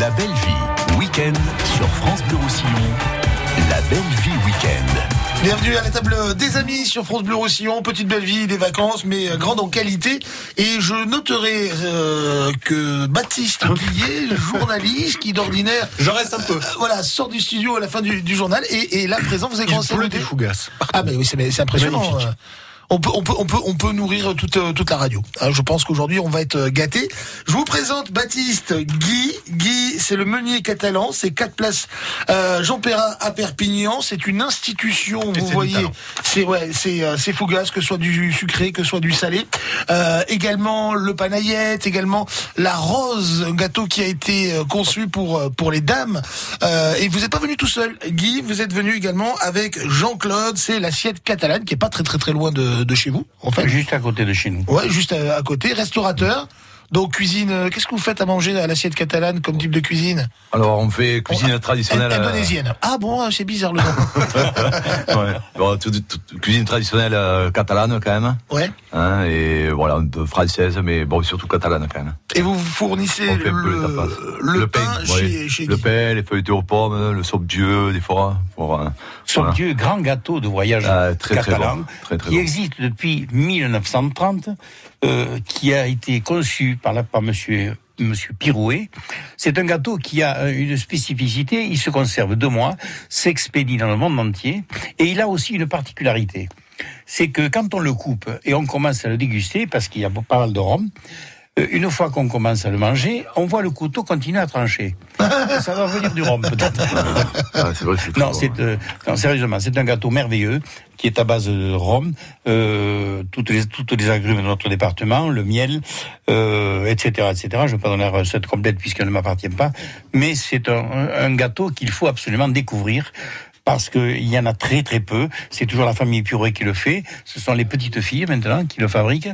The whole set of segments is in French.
La belle vie, week-end sur France Bleu Roussillon. La belle vie week-end. Bienvenue à la table des amis sur France Bleu Roussillon. Petite belle vie, des vacances, mais grande en qualité. Et je noterai euh, que Baptiste Guillet, journaliste, qui d'ordinaire... Je reste un peu. euh, voilà, sort du studio à la fin du, du journal. Et, et là, présent, vous avez commencé à pleut des fougasses. Ah ben oui, c'est c'est impressionnant. Magnifique. Euh. On peut, on peut, on peut, on peut nourrir toute, euh, toute la radio. Euh, je pense qu'aujourd'hui, on va être gâté. Je vous présente Baptiste Guy. Guy, c'est le meunier catalan. C'est quatre places euh, Jean Perrin à Perpignan. C'est une institution. vous voyez, c'est ouais, c'est euh, c'est fougasse, que ce soit du sucré, que ce soit du salé. Euh, également le panayette, également la rose, un gâteau qui a été euh, conçu pour euh, pour les dames. Euh, et vous n'êtes pas venu tout seul, Guy. Vous êtes venu également avec Jean-Claude. C'est l'assiette catalane qui est pas très très très loin de, de chez vous, en fait. Juste à côté de chez nous. Ouais, juste à, à côté, restaurateur. Donc cuisine. euh, Qu'est-ce que vous faites à manger à l'assiette catalane comme type de cuisine Alors on fait cuisine On- traditionnelle. euh, Indonésienne. Ah bon, c'est bizarre le nom. ouais. Bon, tout- tout- tout- cuisine traditionnelle euh, catalane quand même. ouais. Hein, et voilà, un peu française, mais bon, surtout catalane quand même. Et vous fournissez On fait un peu le, tapas. le, pain, ouais. chez, chez Le pain, les feuilletés aux pommes, le saupe Dieu, des fois. Pour, euh, voilà. Dieu, grand gâteau de voyage Ah, très, très catalan, bon. Très, très qui bon. existe depuis 1930, euh, qui a été conçu par, la, par monsieur, monsieur Pirouet. C'est un gâteau qui a une spécificité, il se conserve deux mois, s'expédie dans le monde entier, et il a aussi une particularité. C'est que quand on le coupe et on commence à le déguster, parce qu'il y a pas mal de rhum, une fois qu'on commence à le manger, on voit le couteau continuer à trancher. Ça va venir du rhum peut-être. Ah, que c'est Non, bon. c'est euh, non, sérieusement, c'est un gâteau merveilleux qui est à base de rhum, euh, toutes les toutes les agrumes de notre département, le miel, euh, etc., etc. Je ne vais pas donner la recette complète puisqu'elle ne m'appartient pas, mais c'est un, un gâteau qu'il faut absolument découvrir. Parce qu'il y en a très très peu. C'est toujours la famille Purée qui le fait. Ce sont les petites filles maintenant qui le fabriquent.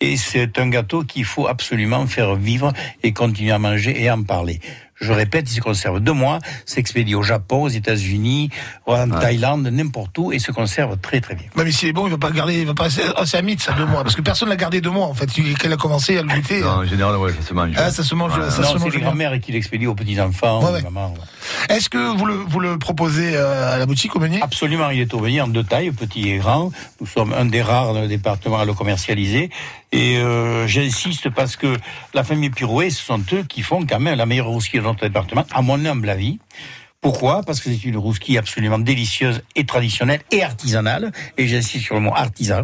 Et c'est un gâteau qu'il faut absolument faire vivre et continuer à manger et à en parler. Je répète, il se conserve deux mois, s'expédie au Japon, aux États-Unis, en Thaïlande, n'importe où, et se conserve très très bien. Ouais, mais s'il est bon, il va pas garder, il va pas. Ah, c'est un mythe ça deux mois, parce que personne l'a gardé deux mois en fait. Qu'elle a commencé à le goûter. Non, en général, ouais, ça se mange. Ah, ça se mange. Ouais. ça non, se c'est mange les bien. grand-mères qui l'expédient aux petits-enfants, Ouais, aux ouais. mamans, ouais. Est-ce que vous le, vous le proposez euh, à la boutique au meunier? Absolument, il est au venir en deux tailles, petit et grand. Nous sommes un des rares dans le département à le commercialiser. Et euh, j'insiste parce que la famille Pirouet, ce sont eux qui font quand même la meilleure rousquille de notre département, à mon humble avis. Pourquoi? Parce que c'est une rousquille absolument délicieuse et traditionnelle et artisanale. Et j'insiste sur le mot artisan.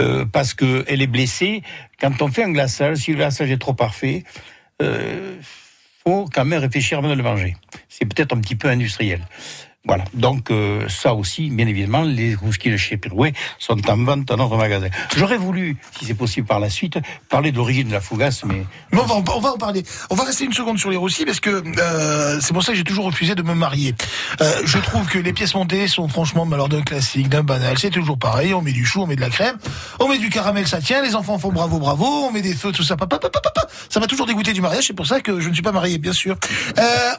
Euh, parce que elle est blessée. Quand on fait un glaçage, si le glaçage est trop parfait, euh, faut quand même réfléchir avant de le manger. C'est peut-être un petit peu industriel. Voilà. Donc euh, ça aussi, bien évidemment, les rousquilles de chez Pirouet sont en vente dans notre magasin. J'aurais voulu, si c'est possible par la suite, parler de l'origine de la fougasse, mais Mais on va, en, parler. On va rester une seconde sur les roussis parce que euh, c'est pour ça que j'ai toujours refusé de me marier. Euh, je trouve que les pièces montées sont franchement alors d'un classique, d'un banal. C'est toujours pareil. On met du chou, on met de la crème, on met du caramel, ça tient. Les enfants font bravo, bravo. On met des feux, tout ça. Papa, papa. Ça m'a toujours dégoûté du mariage. C'est pour ça que je ne suis pas marié, bien sûr.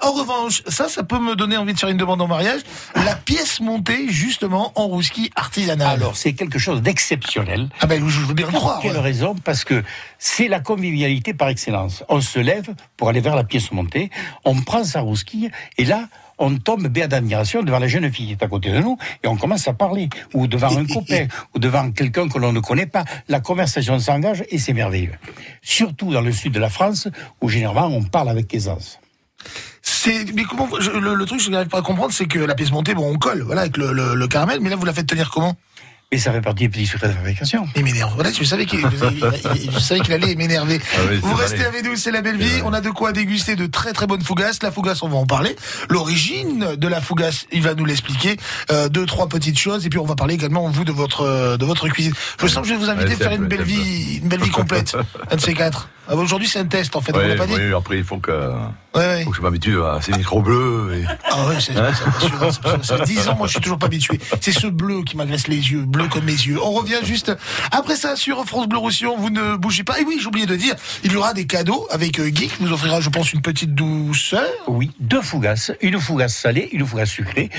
En revanche, ça, ça peut me donner envie de faire une demande en mariage. La pièce montée, justement, en rousquille artisanale. alors c'est quelque chose d'exceptionnel. ah ben, je veux bien le Pour croire. quelle ouais. raison? Parce que c'est la convivialité par excellence. On se lève pour aller vers la pièce montée, on prend sa rousquille, et là, on tombe bien d'admiration devant la jeune fille qui est à côté de nous, et on commence à parler, ou devant un copain, ou devant quelqu'un que l'on ne connaît pas. La conversation s'engage, et c'est merveilleux. Surtout dans le sud de la France, où généralement on parle avec aisance. C'est mais comment je- le, le truc je n'arrive pas à comprendre c'est que la pièce montée bon on colle voilà avec le, le- le caramel mais là vous la faites tenir comment? Et ça fait partie des petits secrets de fabrication. Il m'énerve. Voilà, je savais qu'il je savais qu'il allait m'énerver. Ah oui, Vous restez avec nous, c'est la belle vie. On a de quoi déguster de très très bonnes fougasses. La fougasse, on va en parler. L'origine de la fougasse, il va nous l'expliquer. Euh, deux trois petites choses et puis on va parler également vous de votre de votre cuisine. Je sens que je vais vous inviter à faire une belle vie, une belle vie complète. Un de ces quatre. Ah, Aujourd'hui c'est un test en fait. on Ouais, l'a pas dit. oui, après, il faut que, Ouais, ouais. faut que je m'habitue à ces micros bleus. Et... Ah ouais, c'est c'est passionnant, c'est passionnant. Ça fait 10 ans, moi je suis toujours pas habitué. C'est ce bleu qui m'agresse les yeux, bleu comme mes yeux. On revient juste après ça sur France Bleu Roussillon, vous ne bougez pas. Et oui, j'ai oublié de dire, il y aura des cadeaux avec euh, Guy qui vous offrira, je pense, une petite douceur. Oui, deux fougasses. Une fougasse salée, une fougasse sucrée.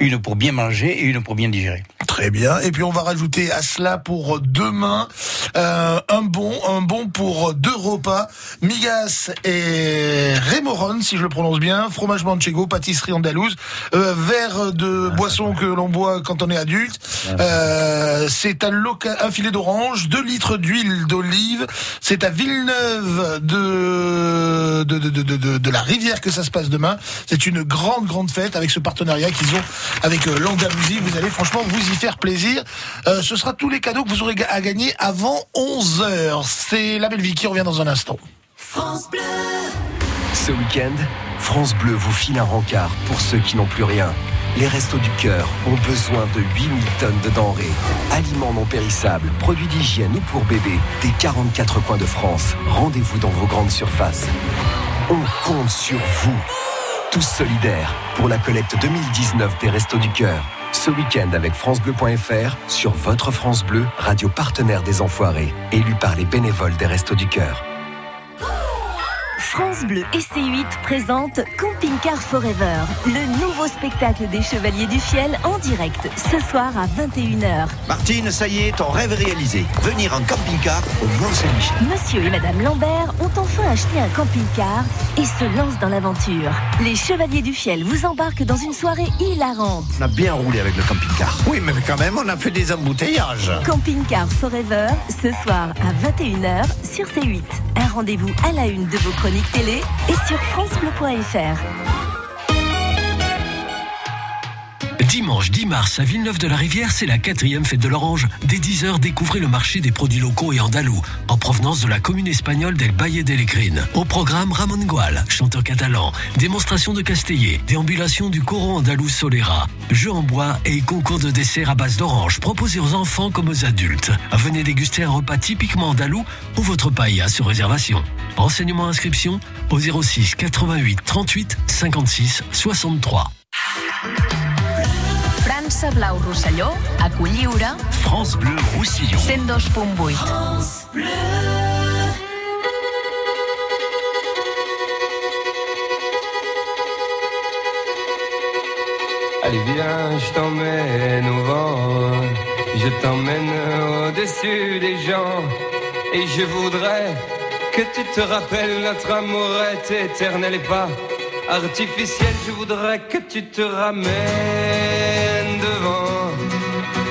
Une pour bien manger et une pour bien digérer. Très bien. Et puis on va rajouter à cela pour demain euh, un bon, un bon pour deux repas, migas et rémoron, si je le prononce bien, fromage manchego, pâtisserie andalouse, euh, verre de boisson que l'on boit quand on est adulte. Euh, c'est un, loca- un filet d'orange, 2 litres d'huile d'olive. C'est à Villeneuve de, de, de, de, de- de la rivière que ça se passe demain. C'est une grande, grande fête avec ce partenariat qu'ils ont avec euh, l'Andalousie. Vous allez franchement vous y faire plaisir. Euh, ce sera tous les cadeaux que vous aurez à gagner avant 11 heures. C'est la belle vie qui revient dans un instant. Ce week-end, France Bleu vous file un rencard pour ceux qui n'ont plus rien. Les Restos du Cœur ont besoin de 8000 tonnes de denrées. Aliments non périssables, produits d'hygiène ou pour bébés, des 44 coins de France. Rendez-vous dans vos grandes surfaces. On compte sur vous. Tous solidaires pour la collecte 2019 des Restos du Cœur. Ce week-end avec FranceBleu.fr sur votre France Bleu, radio partenaire des Enfoirés, élu par les bénévoles des Restos du Cœur. France Bleu et C8 présente Camping Car Forever, le nouveau spectacle des Chevaliers du Fiel en direct ce soir à 21h. Martine, ça y est, ton rêve est réalisé. Venir en camping-car au Mont-Saint-Michel. Monsieur et Madame Lambert ont enfin acheté un camping-car et se lancent dans l'aventure. Les Chevaliers du Fiel vous embarquent dans une soirée hilarante. On a bien roulé avec le camping-car. Oui, mais quand même, on a fait des embouteillages. Camping Car Forever, ce soir à 21h sur C8. Un rendez-vous à la une de vos chroniques télé et sur francebleu.fr. Dimanche 10 mars à Villeneuve-de-la-Rivière, c'est la quatrième fête de l'Orange. Dès 10h, découvrez le marché des produits locaux et andalous, en provenance de la commune espagnole d'El Valle de Lecrin. Au programme, Ramon Gual, chanteur catalan, démonstration de castellet, déambulation du coro andalou Solera, jeux en bois et concours de dessert à base d'orange proposés aux enfants comme aux adultes. Venez déguster un repas typiquement andalou ou votre paella sur réservation. Renseignements inscription au 06 88 38 56 63. França Blau Rosselló, a France Bleu Roussillon. 102.8. Allez viens, je t'emmène au vent, je t'emmène au-dessus des gens, et je voudrais que tu te rappelles notre amour est éternel et pas artificiel. Je voudrais que tu te ramènes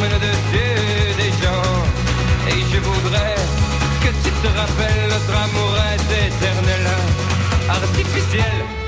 Des gens. Et je voudrais que tu te rappelles notre amour est éternel, artificiel.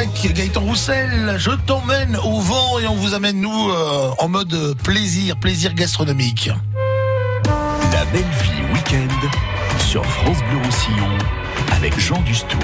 Offenbach, Gaëtan Roussel, je t'emmène au vent et on vous amène nous euh, en mode plaisir, plaisir gastronomique. La belle vie week-end sur France Bleu Roussillon avec Jean Dustou.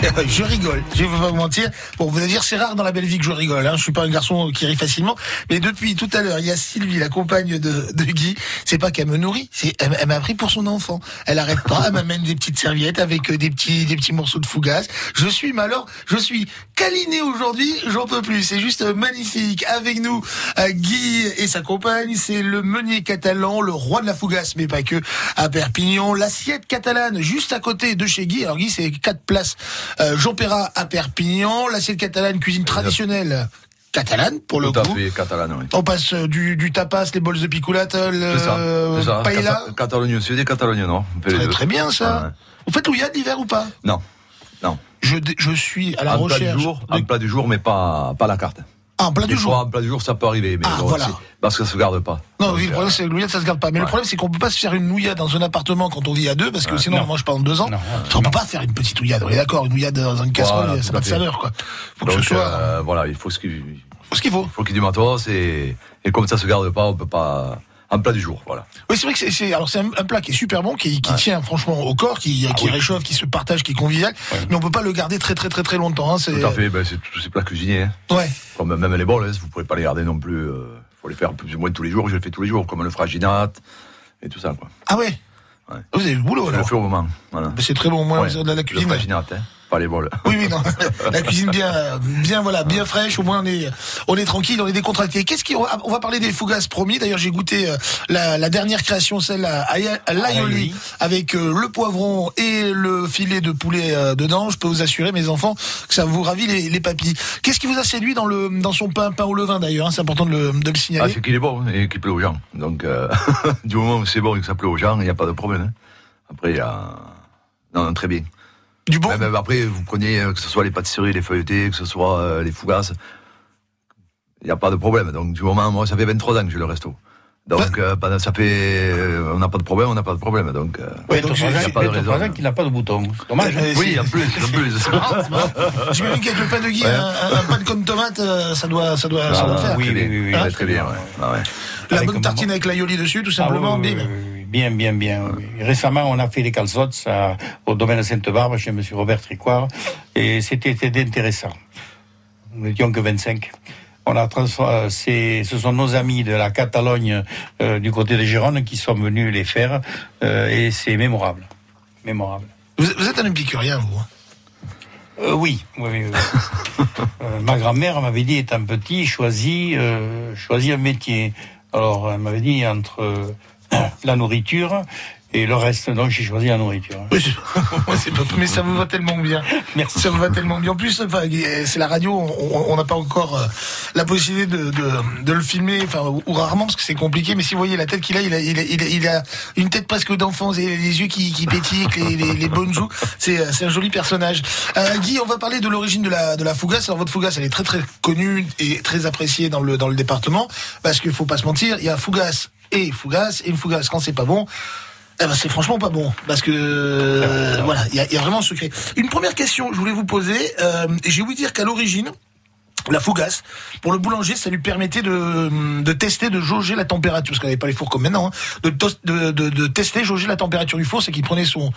je rigole, je vais pas vous mentir. Bon, vous allez dire, c'est rare dans la belle vie que je rigole. Hein. Je suis pas un garçon qui rit facilement. Mais depuis tout à l'heure, il y a Sylvie, la compagne de, de Guy. C'est pas qu'elle me nourrit, c'est elle, elle m'a pris pour son enfant. Elle arrête pas, elle m'amène des petites serviettes avec euh, des petits des petits morceaux de fougasse. Je suis malheur, je suis câliné aujourd'hui, j'en peux plus. C'est juste magnifique. Avec nous, euh, Guy et sa compagne, c'est le meunier catalan, le roi de la fougasse, mais pas que. À Perpignan, l'assiette catalane, juste à côté de chez Guy. Alors Guy, c'est quatre places euh, Jean Perrat à Perpignan, l'assiette catalane, cuisine traditionnelle catalane pour le Tout coup. fait, catalane, oui. On passe euh, du, du tapas, les bols de le ça, c'est ça. paella. Cata- Catalogne Sud et Catalogne Nord. Très, bien ça. Ouais. Vous faites l'ouillade l'hiver ou pas? Non, non. je, je suis à la en plat recherche. du jour, de- en plat du jour, mais pas, pas la carte. Ah, en plat du jour. En plat du jour, ça peut arriver, mais Ah, bon, voilà. parce que ça se garde pas. Non, Donc, oui, le problème c'est que l'ouillade ça se garde pas. Mais le problème c'est qu'on peut pas se faire une nouillade dans un appartement quand on vit à deux parce que sinon non. on mange pendant deux ans. Non, on peut pas faire une petite ouillade. On est d'accord, une ouillade dans une casserole, Voilà, ça n'a pas de saveur quoi. Faut que donc, ce soit euh, voilà, il faut ce qu'il faut ce qu'il faut. faut qu'il y ait du matos et, et comme ça se garde pas, on peut pas. En plat du jour, voilà. Oui, c'est vrai que c'est- alors c'est un, un plat qui est super bon, qui, qui tient franchement au corps, qui, Ah qui réchauffe, qui se partage, qui est convivial, mais on peut pas le garder très très très très longtemps. Hein, Tout à fait, ben, c'est tous ces plats cuisinés. Hein. ouais. Comme même les bols, hein, vous pouvez pas les garder non plus. euh, faut les faire plus ou moins tous les jours. Je les fais tous les jours, comme le fraginat et tout ça. Quoi. Ah ouais. Ouais. Vous avez le boulot Je le fais au moment. Voilà. Mais C'est très bon, moi, de la, la Le cuisine. hein, pas les bols. Oui, oui, non. La cuisine bien, bien, voilà, bien fraîche. Au moins, on est, on est tranquille, on est décontracté. Qu'est-ce qui, on va parler des fougasses promis. D'ailleurs, j'ai goûté euh, la, la dernière création, celle à, à l'aioli, avec euh, le poivron et le filet de poulet euh, dedans. Je peux vous assurer, mes enfants, que ça vous ravit les, les papilles. Qu'est-ce qui vous a séduit dans le, dans son pain, pain au levain d'ailleurs hein, C'est important de le, de le Ah, signaler. c'est qu'il est bon et qu'il plaît aux gens. Donc, euh, du moment où c'est bon et que ça plaît aux gens, il n'y a pas de problème. hein. Après, il y a. Non, non, très bien. Du bon. Même après, vous prenez euh, que ce soit les pâtisseries, les feuilletés, que ce soit euh, les fougasses, il n'y a pas de problème. Donc, du moment, moi, ça fait 23 ans que j'ai le resto. Donc, euh, ça fait. euh, on n'a pas de problème, on n'a pas de problème. Donc, euh, Ouais, donc, Il y a pas de raison. qu'il n'a pas de bouton. Dommage. hein. Oui, en plus, en plus. J'imagine qu'avec le pain de Guy, Ouais. un, un- pain de comme tomate, ça doit, ça doit, ça doit Ah, faire. oui, bien. oui, oui. Ouais, très bien, ouais. Ah. La Avec bonne tartine moment- avec l'aioli dessus, tout Ah, simplement, oui. Bien, bien, bien. oui. Récemment, on a fait les calzots à- au domaine de Sainte-Barbe chez M. Robert Tricoire et c'était intéressant. Nous n'étions que 25. On a euh, ce sont nos amis de la Catalogne euh, du côté de Gironde qui sont venus les faire euh, et c'est mémorable. Mémorable. Vous, vous êtes un épicurien, vous. hein? Euh, oui, oui, oui, oui. Euh, ma grand-mère m'avait dit, étant petit, choisis, euh, choisis un métier. Alors, elle m'avait dit entre euh, la nourriture et le reste. Donc, j'ai choisi la nourriture. Oui, pas- mais ça vous va tellement bien. Merci. Ça vous va tellement bien. En plus, enfin, c'est la radio, on n'a pas encore euh, la possibilité de, de, de le filmer, enfin, ou, rarement parce que c'est compliqué. Mais si vous voyez la tête qu'il a, il a, il a, il a, il a une tête presque d'enfant, et les yeux qui, qui pétillent, les, les, les bonnes joues. C'est euh, c'est un joli personnage. Euh, Guy, on va parler de l'origine de la, de la fougasse. Alors votre fougasse, elle est très très connue et très appréciée dans le, dans le département parce qu'il faut pas se mentir, il y a fougasse et fougasse et une fougasse quand c'est pas bon. Eh ben, c'est franchement pas bon parce que euh, voilà, il y a, y a vraiment un secret. Une première question, je voulais vous poser. Euh, et j'ai ouï dire qu'à l'origine, la fougasse, pour le boulanger, ça lui permettait de, de tester, de jauger la température, parce qu'on n'avait pas les fours comme maintenant, hein, de, de, tester, jauger la température du four, c'est qu'il prenait son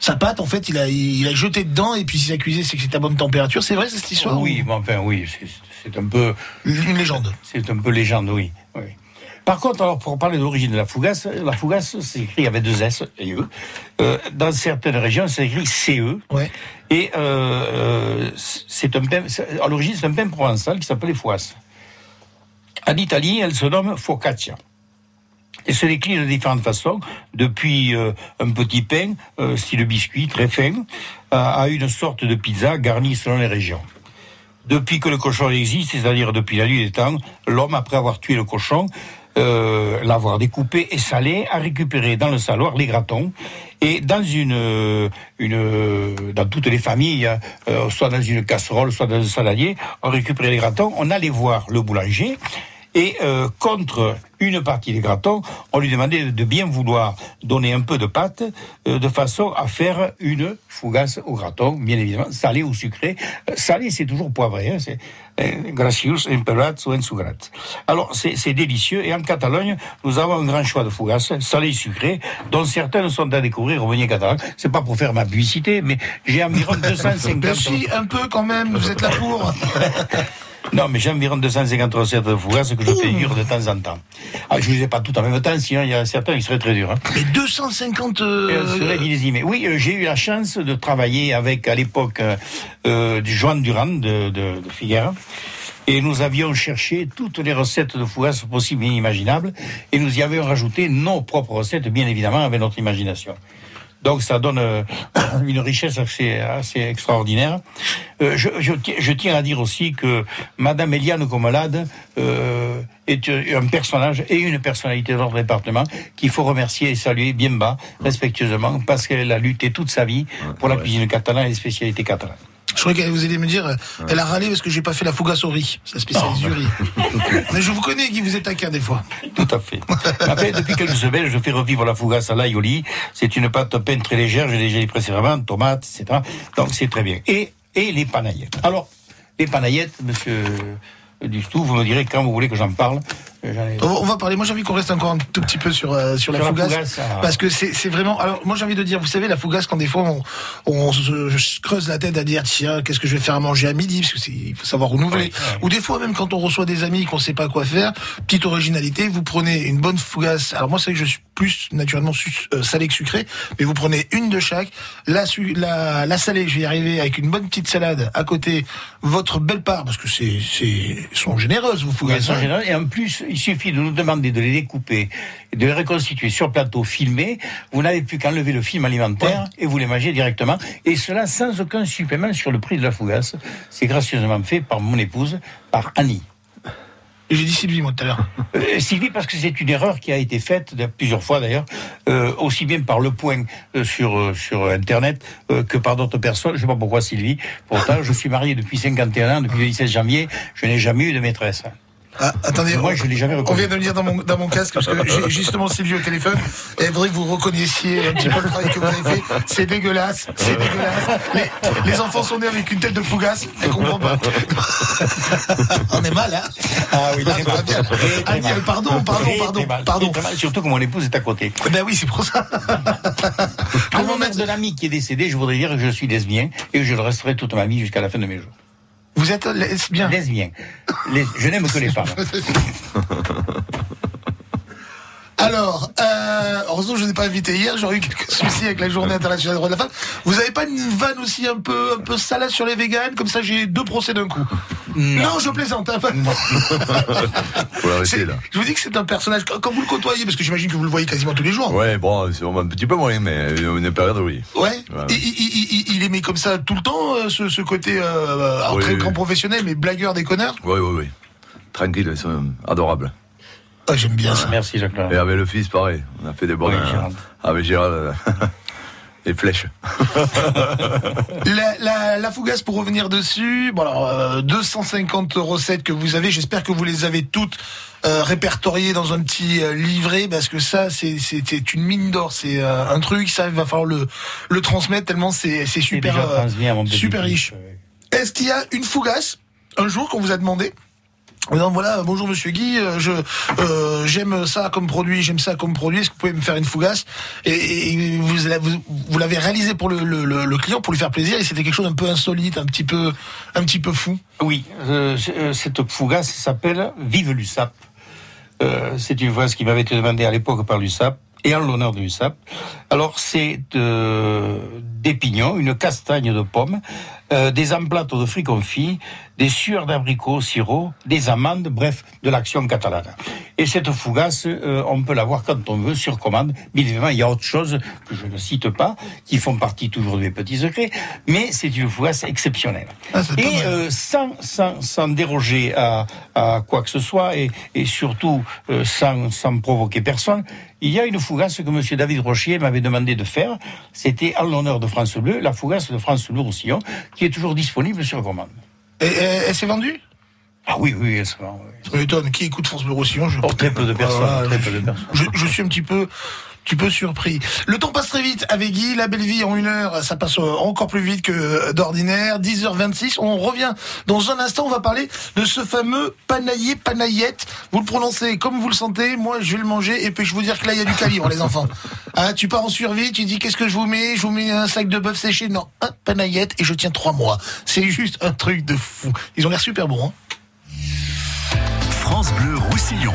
sa pâte, en fait, il a, il a jeté dedans, et puis si ça cuisait, c'est que c'était à bonne température. C'est vrai cette histoire Oui, mais enfin, oui, c'est- un peu. ou Une légende. C'est un peu légende, oui. oui. Par contre, alors pour parler de l'origine de la fougasse, la fougasse c'est écrit avec deux S et E. Euh, dans certaines régions, c'est écrit CE. Ouais. Et euh, euh, c'est un pain, à l'origine, c'est un pain provençal qui s'appelait fouasse. En Italie, elle se nomme focaccia. Et se décline de différentes façons, depuis euh, un petit pain, style biscuit, très fin, à, à une sorte de pizza garnie selon les régions. Depuis que le cochon existe, c'est-à-dire depuis la nuit des temps, l'homme, après avoir tué le cochon, euh, l'avoir découpé et salé, a récupéré dans le saloir les gratons. Et dans une, euh, une, euh, dans toutes les familles, soit dans une casserole, soit dans un saladier, on récupérait les gratons, on allait voir le boulanger. Et euh, contre une partie des gratons, on lui demandait de bien vouloir donner un peu de pâte euh, de façon à faire une fougasse au graton, bien évidemment, salé ou sucré. Euh, salé, c'est toujours poivré, hein, c'est euh, gracius, ou ensugrat. Alors, c'est délicieux. Et en Catalogne, nous avons un grand choix de fougasses, salées et sucrées, dont certaines sont à découvrir au Venier catalan. C'est pas pour faire ma publicité, mais j'ai environ 250... Ben si, un peu quand même, vous êtes là pour. Non, mais j'ai environ 250 recettes de fougasse que je figure de temps en temps. Ah, je ne les ai pas toutes en même temps, sinon il y a certains qui seraient très durs. Hein. Mais 250. Et euh, millésimé. Oui, euh, j'ai eu la chance de travailler avec, à l'époque, euh, euh, du Joan Durand de, de, de Figueres. Et nous avions cherché toutes les recettes de fougasse possibles et inimaginables. Et nous y avions rajouté nos propres recettes, bien évidemment, avec notre imagination. Donc ça donne euh, une richesse assez, assez extraordinaire. Euh, je, je, ti- je tiens à dire aussi que Madame Eliane Comelade euh, est un personnage et une personnalité de notre département qu'il faut remercier et saluer bien bas, respectueusement, parce qu'elle a lutté toute sa vie pour la cuisine catalane et les spécialités catalanes. Je croyais que vous alliez me dire, elle a râlé parce que j'ai pas fait la fougasse au riz. Ça spécialise du riz. Mais je vous connais, Guy, vous êtes taquin des fois. Tout à fait. Après, depuis quelques semaines, je fais revivre la fougasse à l'ail au lit. C'est une pâte à pain très légère, j'ai déjà dit précédemment, tomates, etc. Donc c'est très bien. Et, et les panaillettes. Alors, les panaillettes, monsieur Dustou, vous me direz quand vous voulez que j'en parle. On va- parler. Moi, j'ai envie qu'on reste encore un tout petit peu sur euh, sur la Sur la fougasse, fougasse, parce que c'est vraiment. Alors, moi, j'ai envie de dire, vous savez, la fougasse, quand des fois on, on se se creuse la tête à dire tiens, qu'est-ce que je vais faire à manger à midi, parce que c'est il faut savoir renouveler. Oui, oui. Ou des fois même quand on reçoit des amis qu'on sait pas quoi faire, petite originalité, vous prenez une bonne fougasse. Alors moi, c'est que je suis plus naturellement euh, salé que sucré, mais vous prenez une de chaque. La la, la salée, je vais y arriver avec une bonne petite salade à côté. Votre belle part, parce que c'est c'est sont généreuses Elles fougasses. sont hein. généreuses. Et en plus, suffit de nous demander de les découper, et de les reconstituer sur plateau filmé. Vous n'avez plus qu'à enlever le film alimentaire et vous les mangez directement. Et cela sans aucun supplément sur le prix de la fougasse. C'est gracieusement fait par mon épouse, par Annie. J'ai dit Sylvie moi tout à l'heure. Euh, Sylvie, parce que c'est une erreur qui a été faite plusieurs fois d'ailleurs, euh, aussi bien par le point euh, sur sur Internet que par d'autres personnes. Je sais pas pourquoi Sylvie. Pourtant, je suis marié depuis 51 ans, depuis le 17 janvier. Je n'ai jamais eu de maîtresse. Ah, attendez, Moi, on- je l'ai jamais On reconnu. vient de me dire dans mon, dans mon casque, parce que j'ai justement Sylvie au téléphone, et il faudrait que vous reconnaissiez un petit peu le travail que vous avez fait. C'est dégueulasse, c'est dégueulasse. Les, les enfants sont nés avec une tête de fougasse, je comprends pas. On est mal, hein Ah oui, très Ah, mal. Ah, mal. pardon, pardon, pardon, pardon. Surtout que mon épouse est à côté. Ben oui, c'est pour ça. En Comment mettre- de l'ami qui est décédé, je voudrais dire que je suis lesbien et que je le resterai toute ma vie jusqu'à la fin de mes jours. Vous êtes lesbien Lesbien. Les- je n'aime que les femmes. Alors, euh, heureusement que je ne vous ai pas invité hier, j'aurais eu quelques soucis avec la journée internationale des droits de la femme. Vous avez pas une vanne aussi un peu, un peu salade sur les véganes? Comme ça, j'ai deux procès d'un coup. Non, je plaisante. hein. Faut l'arrêter là. Je vous dis que c'est un personnage, quand vous le côtoyez, parce que j'imagine que vous le voyez quasiment tous les jours. Ouais, bon, c'est un petit peu moins, mais une période, oui. Ouais. Et il, il- comme ça tout le temps, euh, ce, ce côté euh, alors Oui, très oui. grand professionnel, mais blagueur, déconneur. Oui, oui, oui. Tranquille, ils sont adorables. Ah, j'aime bien ça. Merci, Jacques. Et avec le fils, pareil. On a fait des bonnes. Gérald. avec Gérald. les flèches. La, la, la fougasse, pour revenir dessus, bon alors, euh, 250 recettes que vous avez, j'espère que vous les avez toutes euh, répertoriées dans un petit euh, livret, parce que ça, c'est c'est- c'est une mine d'or, c'est euh, un truc, ça, il va falloir le, le transmettre tellement c'est super, euh, super riche. Est-ce qu'il y a une fougasse, un jour, qu'on vous a demandé? Disant, voilà, bonjour Monsieur Guy, euh, je euh, j'aime ça comme produit, j'aime ça comme produit. Est-ce que vous pouvez me faire une fougasse? Et, vous, vous, l'avez réalisé pour le, le, client, pour lui faire plaisir, et c'était quelque chose un peu insolite, un petit peu, un petit peu fou? Oui, euh, cette fougasse s'appelle Vive l'USAP. Euh, c'est une fougasse qui m'avait été demandée à l'époque par l'USAP et en l'honneur de l'USAP. Alors c'est euh, des pignons, une castagne de pomme, euh, des emplates de fruits confits, des sueurs d'abricots sirop, des amandes, bref, de l'action catalane. Et cette fougasse, euh, on peut l'avoir quand on veut, sur commande. Bien évidemment, il y a autre chose que je ne cite pas, qui font partie toujours de mes petits secrets, mais c'est une fougasse exceptionnelle. Ah, et euh, sans, sans, sans déroger à, à quoi que ce soit, et, et surtout euh, sans, sans provoquer personne, il y a une fougasse que M. David Rochier m'avait demandé de faire. C'était en l'honneur de France Bleu, la fougasse de France Bleu Roussillon, qui est toujours disponible sur commande. Et, et- elle s'est vendue Ah oui, oui, elles sont. oui. Ça m'étonne. Qui écoute France Bleu Roussillon je... Oh, très peu de personnes, Voilà, très je, peu de personnes. je, je suis un petit peu petit peu surpris. Le temps passe très vite avec Guy, la belle vie en une heure, ça passe euh, encore plus vite que d'ordinaire. 10h26, on revient dans un instant, on va parler de ce fameux panaillé panayette. Vous le prononcez comme vous le sentez, moi je vais le manger et puis je vous dire que là il y a du calibre les enfants. Ah, tu pars en survie, tu dis qu'est-ce que je vous mets? Je vous mets un sac de bœuf séché Non, un panayette et je tiens trois mois. C'est juste un truc de fou. Ils ont l'air super bons. Hein France Bleu Roussillon.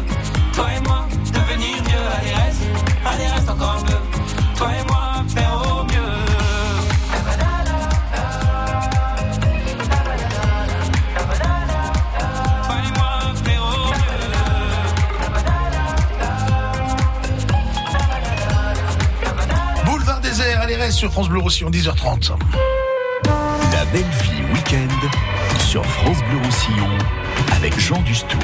Sur France Bleu Roussillon, 10h30. La belle vie week-end sur France Bleu Roussillon avec Jean Dustou.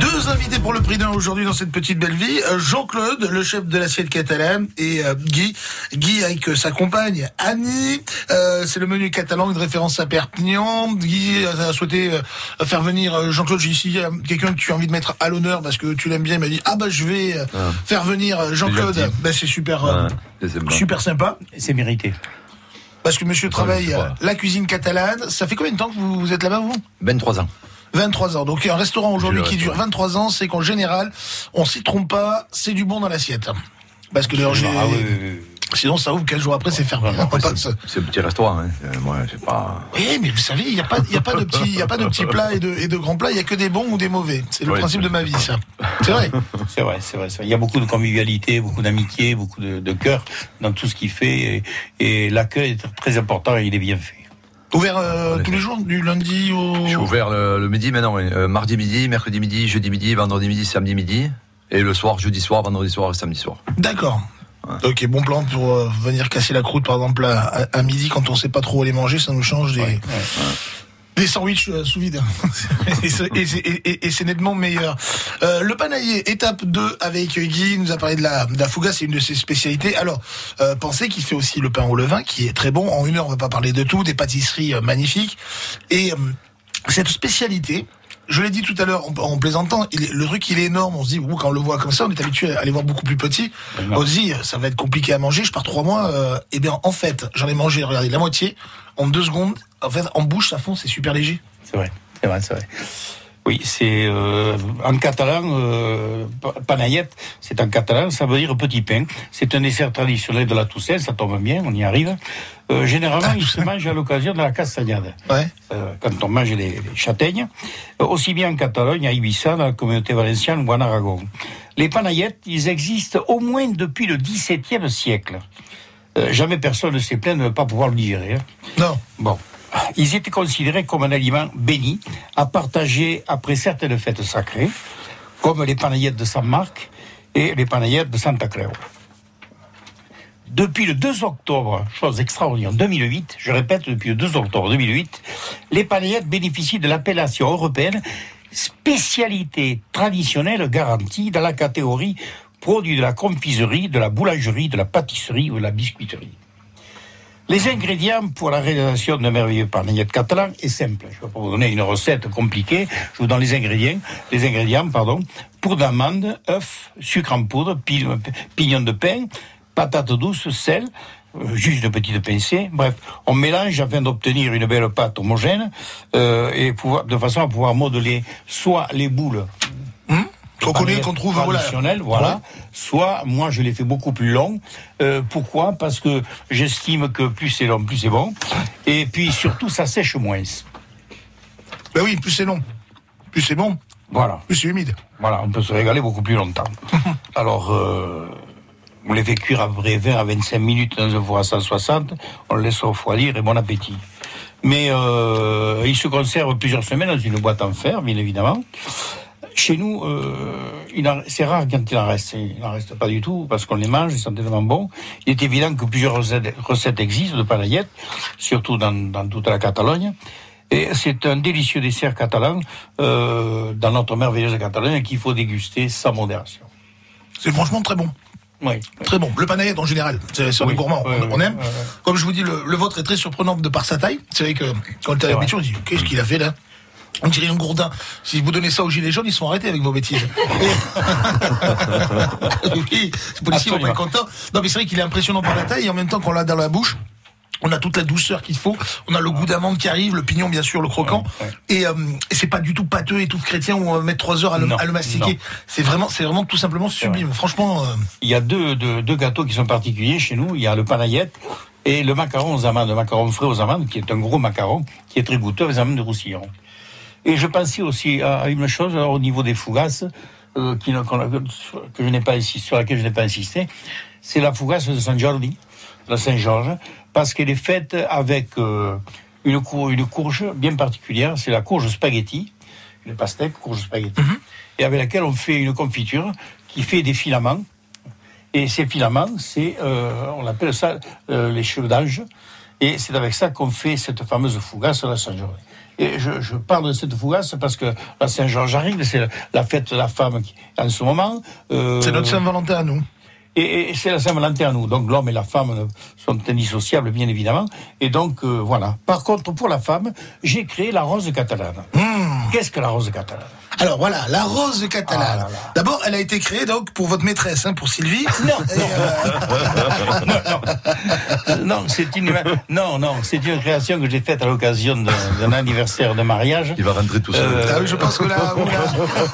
Deux invités pour le prix d'un aujourd'hui dans cette petite belle vie. Euh, Jean-Claude, le chef de l'assiette catalane, et euh, Guy. Guy avec euh, sa compagne Annie. Euh, c'est le menu catalan, une référence à Perpignan. Guy a souhaité euh, faire venir euh, Jean-Claude. J'ai ici quelqu'un que tu as envie de mettre à l'honneur parce que tu l'aimes bien. Il m'a dit ah bah je vais euh, Ah. faire venir Jean-Claude. Bah, c'est super, euh, sympa. super sympa. C'est mérité. Parce que monsieur travaille euh, vrai. la cuisine catalane. Ça fait combien de temps que vous, vous êtes là-bas vous? 23 ans. 23 ans. Donc un restaurant aujourd'hui qui dure 23 ans, c'est qu'en général, on s'y trompe pas, c'est du bon dans l'assiette. Parce que d'ailleurs, j'ai- Ah oui, oui, oui. Sinon ça ouvre 15 jours après, c'est fermé. C'est un petit restaurant. Hein. Euh, Moi, j'ai pas. Oui, mais vous savez, il n'y a pas, y a pas de petits, y a pas de petits plats et de, et de grands plats, il y a que des bons ou des mauvais. C'est le Ouais, principe de ma vie, ça. C'est vrai. C'est vrai, c'est vrai. Il y a beaucoup de convivialité, beaucoup d'amitié, beaucoup de, de cœur dans tout ce qu'il fait. Et, et l'accueil est très important et il est bien fait. Ouvert euh, tous les jours, du lundi au. Je suis ouvert le, le midi maintenant. Euh, mardi midi, mercredi midi, jeudi midi, vendredi midi, samedi midi. Et le soir, jeudi soir, vendredi soir et samedi soir. D'accord. Ok, bon plan pour euh, venir casser la croûte, par exemple, à, à- midi quand on sait pas trop où aller manger, ça nous change des, Des sandwichs euh, sous vide. et c'est- et c'est- et- et- et c'est nettement meilleur. Euh, le panaillé, étape 2 avec Guy, il nous a parlé de la, de la fouga, c'est une de ses spécialités. Alors, euh, pensez qu'il fait aussi le pain au levain, qui est très bon. En une heure, on va pas parler de tout, des pâtisseries euh, magnifiques. Et cette spécialité, je l'ai dit tout à l'heure en, en plaisantant, il le truc il est énorme. On se dit, ouh, quand on le voit comme ça, on est habitué à les voir beaucoup plus petits. On se dit, ça va être compliqué à manger. Je pars trois mois. euh, eh bien, en fait, j'en ai mangé, regardez, la moitié en deux secondes. En fait, en bouche, ça fond, c'est super léger. C'est vrai, c'est vrai, c'est vrai. Oui, c'est euh, en catalan, euh, pa- panayette, c'est en catalan, ça veut dire petit pain. C'est un dessert traditionnel de la Toussaint, ça tombe bien, on y arrive. Euh, généralement, il se mange à l'occasion de la castagnade. Ouais. Euh, quand on mange les, les châtaignes, Euh, aussi bien en Catalogne, à Ibiza, dans la communauté valencienne ou en Aragon. Les panayettes, ils existent au moins depuis le XVIIe siècle. Jamais personne ne s'est plaint de ne pas pouvoir le digérer. hein. Non. Bon. Ils étaient considérés comme un aliment béni à partager après certaines fêtes sacrées, comme les panaillettes de San Marc et les panaillettes de Santa Creu. Depuis le 2 octobre, chose extraordinaire, 2008, je répète, depuis le 2 octobre 2008, les panaillettes bénéficient de l'appellation européenne spécialité traditionnelle garantie dans la catégorie produits de la confiserie, de la boulangerie, de la pâtisserie ou de la biscuiterie. Les ingrédients pour la réalisation d'un merveilleux panaillette catalan est simple. Je ne vais pas vous donner une recette compliquée. Je vous donne les ingrédients. Les ingrédients, pardon. Poudre d'amande, œuf, sucre en poudre, pi- pignon de pain, patates douces, sel, euh, juste une petite pincée. Bref, on mélange afin d'obtenir une belle pâte homogène euh, et pouvoir, de façon à pouvoir modeler soit les boules Qu'on connaît, qu'on trouve, voilà. traditionnelles, voilà. Soit, moi, je les fais beaucoup plus longs. Euh, pourquoi? Parce que j'estime que plus c'est long, plus c'est bon. Et puis surtout, ça sèche moins. Ben oui, plus c'est long, plus c'est bon, Voilà. plus c'est humide. Voilà, on peut se régaler beaucoup plus longtemps. Alors, euh, on les fait cuire à près 20 à 25 minutes dans un four à 160. On le laisse refroidir et bon appétit. Mais euh, ils se conservent plusieurs semaines dans une boîte en fer, bien évidemment. Chez nous, euh, c'est rare quand il en reste. Il n'en reste pas du tout parce qu'on les mange, ils sont tellement bons. Il est évident que plusieurs recettes, existent de panaillettes, surtout dans, dans toute la Catalogne. Et c'est un délicieux dessert catalan euh, dans notre merveilleuse Catalogne qu'il faut déguster sans modération. C'est franchement très bon. Oui. Très bon. Le panaillette en général, c'est sur Oui. les gourmands, on, aime. Comme je vous dis, le, le vôtre est très surprenant de par sa taille. C'est vrai que quand on était à C'est l'habitude, on dit qu'est-ce qu'il a fait là? On dirait un gourdin. Si vous donnez ça aux gilets jaunes, ils sont arrêtés avec vos bêtises. Oui, les policiers vont pas être contents. Non, mais c'est vrai qu'il est impressionnant par la taille et en même temps qu'on l'a dans la bouche. On a toute la douceur qu'il faut. On a le goût d'amande qui arrive, le pignon bien sûr, le croquant. Et, euh, et c'est pas du tout pâteux et tout chrétien où on va mettre trois heures à le, Non, à le mastiquer. C'est vraiment, c'est vraiment tout simplement sublime. Franchement, euh, Il y a deux, deux, deux gâteaux qui sont particuliers chez nous. Il y a le panayette et le macaron aux amandes, le macaron frais aux amandes, qui est un gros macaron, qui est très goûteux, avec des amandes de roussillon. Et je pensais aussi à une chose alors, au niveau des fougasses, euh, qui, que je n'ai pas insisté, sur laquelle je n'ai pas insisté, c'est la fougasse de Saint Jordi, la Saint-Georges, parce qu'elle est faite avec euh, une, cour- une courge bien particulière, c'est la courge spaghetti, une pastèque, courge spaghetti, et avec laquelle on fait une confiture qui fait des filaments. Et ces filaments, c'est, euh, on appelle ça euh, les cheveux d'ange. Et c'est avec ça qu'on fait cette fameuse fougasse à la Saint-Georges. Et je, je parle de cette fougasse parce que la Saint-Georges arrive, c'est la, la fête de la femme qui, en ce moment. Euh, c'est notre Saint-Valentin à nous. Et, et c'est la Saint-Valentin à nous. Donc l'homme et la femme sont indissociables, bien évidemment. Et donc, euh, voilà. Par contre, pour la femme, j'ai créé la rose catalane. Qu'est-ce que la rose catalane? Alors voilà, la rose catalane. Ah. D'abord, elle a été créée donc pour votre maîtresse, hein, pour Sylvie. Non. Et, euh, non, c'est une non, non, c'est une création que j'ai faite à l'occasion d'un anniversaire de mariage. Il va rentrer tout seul. Euh, Ah oui, je pense que là, oula,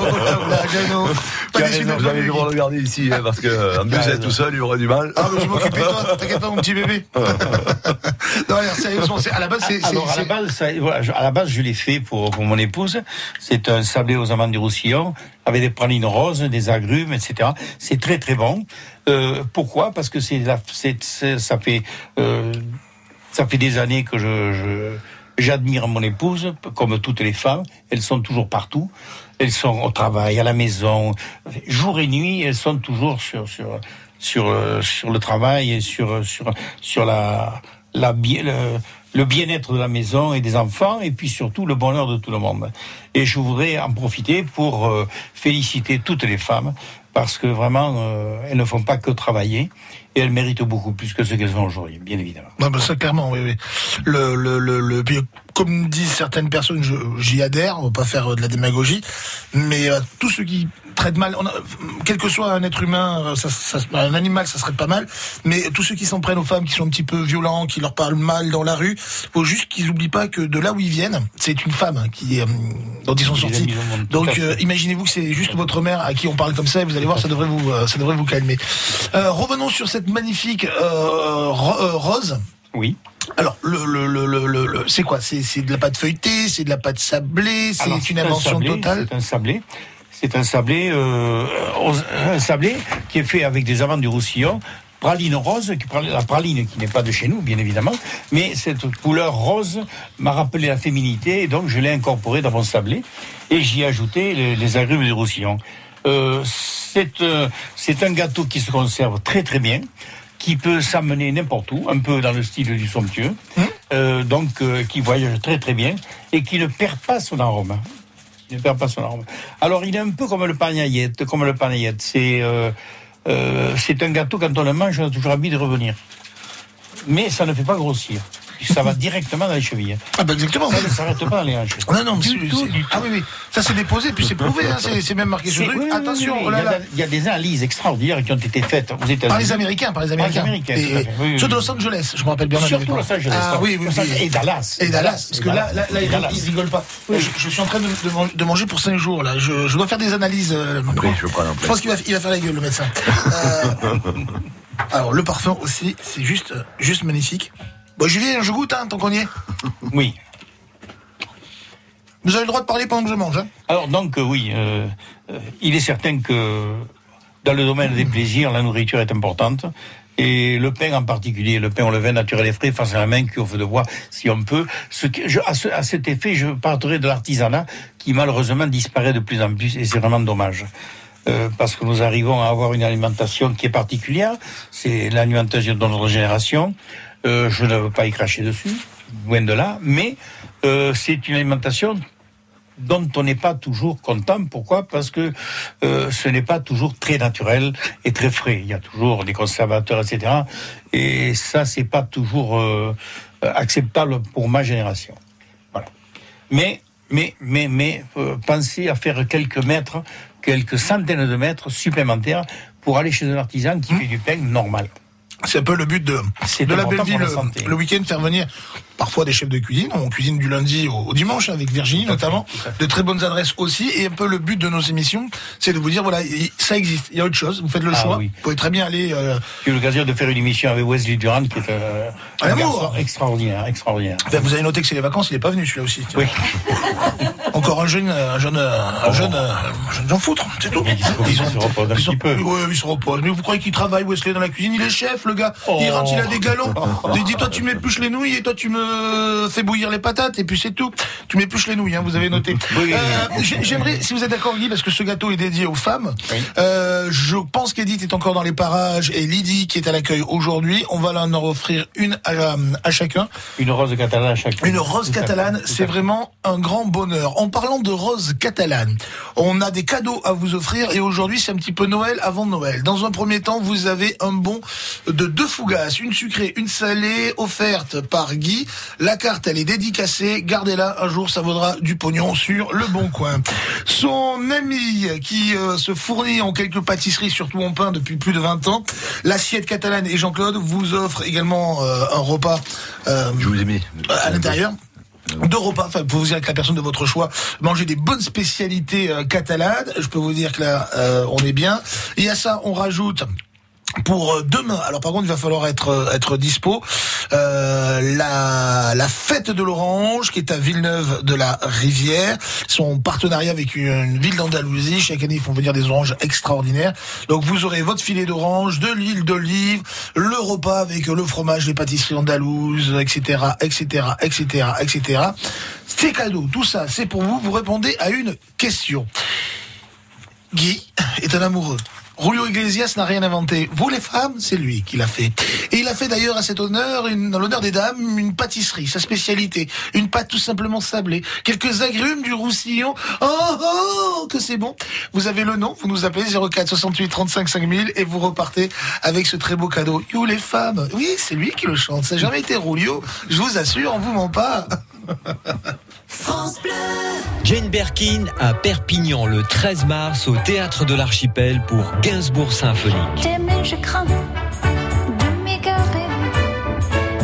oula, oula, Jeannot. Pas déçu Vous allez devoir le garder ici, hein, parce que en plus, tout seul, il aurait du mal. Ah, mais je m'occupe de toi, t'inquiète pas, mon petit bébé. non, alors, sérieusement, c'est- à la base, c'est. c'est- Alors à la base, ça- voilà, je- à la base, je l'ai fait pour, pour mon épouse. C'est un sablé aux amandes du Roussillon avec des pralines roses, des agrumes, etc. C'est très très bon. Euh, pourquoi? Parce que la, ça fait euh, ça fait des années que j'admire mon épouse, comme toutes les femmes. Elles sont toujours partout. Elles sont au travail, à la maison, jour et nuit. Elles sont toujours sur sur sur euh, sur le travail et sur sur sur la la bi- le- bien-être de la maison et des enfants, et puis surtout le bonheur de tout le monde. Et je voudrais en profiter pour euh, féliciter toutes les femmes, parce que vraiment, euh, elles ne font pas que travailler, et elles méritent beaucoup plus que ce qu'elles font aujourd'hui, bien évidemment. Non, bah ça clairement, oui, oui. Le, le, le, le- comme disent certaines personnes, j'y adhère. On va pas faire euh, de la démagogie, mais euh, tous ceux qui traitent mal, on a- quel que soit un être humain, ça, ça- un animal, ça serait pas mal. Mais tous ceux qui s'en prennent aux femmes, qui sont un petit peu violents, qui leur parlent mal dans la rue, faut juste qu'ils oublient pas que de là où ils viennent, c'est une femme hein, qui euh, dont ils sont sortis. Donc euh, imaginez-vous que c'est juste votre mère à qui on parle comme ça, et vous allez voir, ça devrait vous, euh, ça devrait vous calmer. Euh, revenons sur cette magnifique ro- rose. Oui. Alors, le, le, le, c'est quoi? C'est de la pâte feuilletée, c'est de la pâte sablée, c'est une un invention sablé, totale? C'est un sablé. C'est un sablé, euh, un sablé qui est fait avec des amandes du Roussillon, praline rose, qui, la praline qui n'est pas de chez nous, bien évidemment, mais cette couleur rose m'a rappelé la féminité, et donc je l'ai incorporé dans mon sablé, et j'y ai ajouté les, les agrumes du Roussillon. Euh, c'est euh, c'est un gâteau qui se conserve très très bien, qui peut s'amener n'importe où, un peu dans le style du somptueux, euh, donc qui voyage très très bien et qui ne perd pas son arôme. Ne perd pas son arôme. Alors il est un peu comme le panaillette, comme le panaillette. C'est euh, euh, c'est un gâteau quand on le mange, on a toujours envie de revenir. Mais ça ne fait pas grossir. Ça va directement dans les chevilles. Ah bah exactement. Ça ne s'arrête pas dans les hanches. Non, non, mais Du tout, du tout. ah oui, oui, ça c'est déposé, puis c'est prouvé, hein, c'est même marqué sur le truc. oui, oui, Attention, oui, oui. oh là il, y a, là. il y a des analyses extraordinaires qui ont été faites aux États-Unis. Par les Américains, par les Américains. Américains, Et- tout à fait. Oui, oui, ceux de. Los Angeles, je me rappelle bien. Surtout. Los Angeles. Ah oui, oui, Los oui. Angeles. Et Dallas. Et Dallas, parce que là, là, là, Et ils, rigolent pas. Je, je suis en train de, de man- de manger pour 5 jours, là. Je, je dois faire des analyses. euh, je pense qu'il va, il va faire la gueule, le médecin. Euh, alors, le parfum aussi, c'est juste, juste magnifique. Bon, Julien, je goûte, hein, tant qu'on y est. Oui. Vous avez le droit de parler pendant que je mange, hein. Alors donc euh, oui, euh, euh, il est certain que dans le domaine des plaisirs, la nourriture est importante. Et le pain en particulier, le pain au levain naturel et frais, face à la main, cuit au feu de bois, si on peut. Ce que je, à, ce- à cet effet, je parlerai de l'artisanat qui malheureusement disparaît de plus en plus et c'est vraiment dommage. Euh, parce que nous arrivons à avoir une alimentation qui est particulière, c'est l'alimentation de notre génération. Euh, je ne veux pas y cracher dessus, loin de là, mais euh, c'est une alimentation dont on n'est pas toujours content. Pourquoi? Parce que euh, ce n'est pas toujours très naturel et très frais. Il y a toujours des conservateurs, etc. Et ça, c'est pas toujours euh, acceptable pour ma génération. Voilà. Mais, mais, mais, mais, euh, pensez à faire quelques mètres, quelques centaines de mètres supplémentaires pour aller chez un artisan qui fait du pain normal. C'est un peu le but de, de la belle santé. le week-end, faire venir parfois des chefs de cuisine. On cuisine du lundi au, au dimanche avec Virginie notamment. De très bonnes adresses aussi. Et un peu le but de nos émissions, c'est de vous dire, voilà, il- ça existe. Il y a autre chose. Vous faites le Ah choix. oui. Vous pouvez très bien aller... euh, J'ai eu l'occasion de faire une émission avec Wesley Durand, qui est euh, Un un garçon extraordinaire, extraordinaire. ben, vous avez noté que c'est les vacances, il est pas venu celui-là aussi. Oui. Encore un jeune, un jeune, un jeune, euh, un jeune j'en foutre, c'est tout. Il se- il se repose un ils petit peu. Ouais, il se repose. Mais vous croyez qu'il travaille Wesley dans la cuisine? Il est chef, le gars. Il Oh. rentre, il a des galons. Il dit toi tu m'épluches les nouilles et toi tu me fais bouillir les patates et puis c'est tout. Tu m'épluches les nouilles, hein, vous avez noté. Oui. Euh, j'ai- J'aimerais, si vous êtes d'accord Guy, parce que ce gâteau est dédié aux femmes. Euh, je pense qu'Edith est encore dans les parages et Lydie qui est à l'accueil aujourd'hui. On va leur en offrir une à, à chacun. Une rose catalane à chaque Une rose Tout catalane, c'est vraiment un grand bonheur. En parlant de rose catalane, on a des cadeaux à vous offrir et aujourd'hui c'est un petit peu Noël avant Noël. Dans un premier temps, vous avez un bon de deux fougasses, une sucrée, une salée, offerte par Guy. La carte, elle est dédicacée. Gardez-la, un jour ça vaudra du pognon sur le bon coin. Son ami qui euh, se fournit en quelques pâtisseries, surtout en pain depuis plus de 20 ans, l'assiette catalane et Jean-Claude vous offre également euh, un repas euh, Je vous ai mis. à l'intérieur. Deux repas, enfin, pour vous dire avec la personne de votre choix, manger des bonnes spécialités euh, catalanes. Je peux vous dire que là, euh, on est bien. Et à ça, on rajoute pour euh, demain. Alors par contre, il va falloir être euh, être dispo. Euh, la la fête de l'orange qui est à Villeneuve de la Rivière. Son partenariat avec une, ville d'Andalousie. Chaque année, ils font venir des oranges extraordinaires. Donc vous aurez votre filet d'orange, de l'huile d'olive, le repas avec le fromage, les pâtisseries andalouses, etc., etc., etc., etc. C'est cadeau. Tout ça, c'est pour vous. Vous répondez à une question. Guy est un amoureux. Julio Iglesias n'a rien inventé. Vous les femmes, c'est lui qui l'a fait. Et il a fait d'ailleurs à cet honneur, une, dans l'honneur des dames, une pâtisserie, sa spécialité. Une pâte tout simplement sablée. Quelques agrumes du Roussillon. Oh, oh, que c'est bon. Vous avez le nom, vous nous appelez 04 68 35 5000 et vous repartez avec ce très beau cadeau. You les femmes. Oui, c'est lui qui le chante. Ça n'a jamais été Julio. Je vous assure, on vous ment pas. France Bleu. Jane Birkin à Perpignan le 13 mars au théâtre de l'Archipel pour Gainsbourg Symphonique. T'aimer, je crains de m'égarer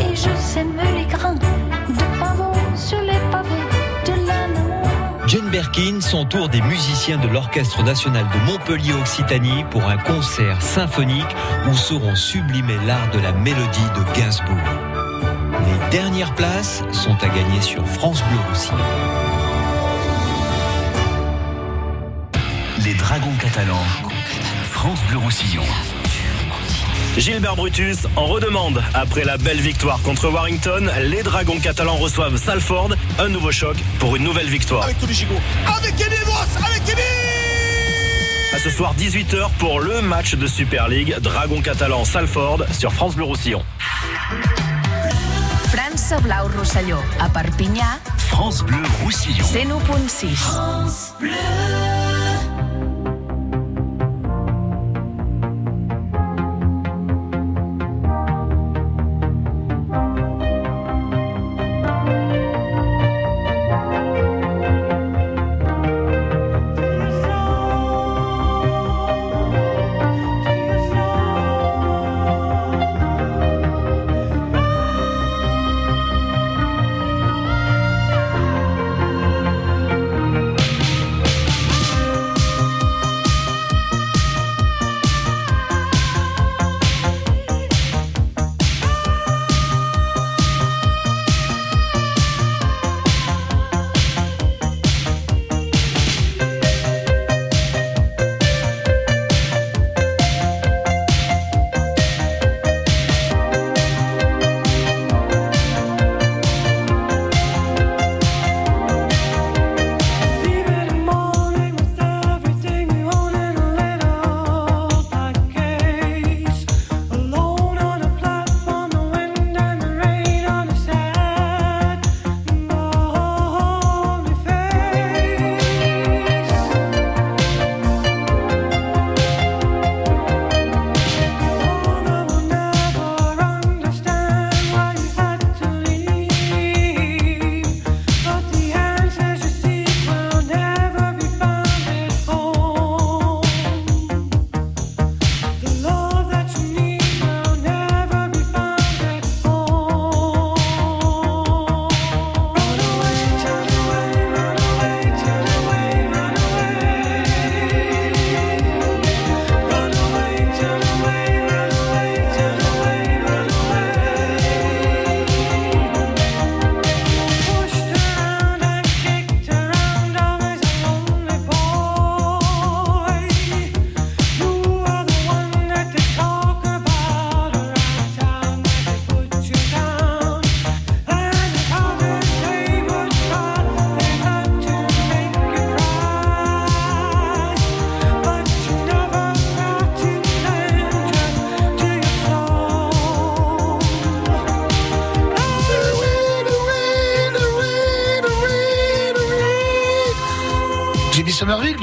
et je sème les grains de pavot sur les pavés de l'amour. Jane Birkin, son tour des musiciens de l'Orchestre national de Montpellier Occitanie pour un concert symphonique où seront sublimés l'art de la mélodie de Gainsbourg. Les dernières places sont à gagner sur France Bleu Roussillon. Les Dragons catalans. France Bleu Roussillon. Gilbert Brutus en redemande. Après la belle victoire contre Warrington, les Dragons catalans reçoivent Salford. Un nouveau choc pour une nouvelle victoire. Avec Tony Gigot. Avec Kevin Ross. Avec Kevin À ce soir 18h pour le match de Super League Dragons catalans Salford sur France Bleu Roussillon. France Blau Rosselló, a Perpinyà, France Bleu Roussillon. 101.6. France Bleu.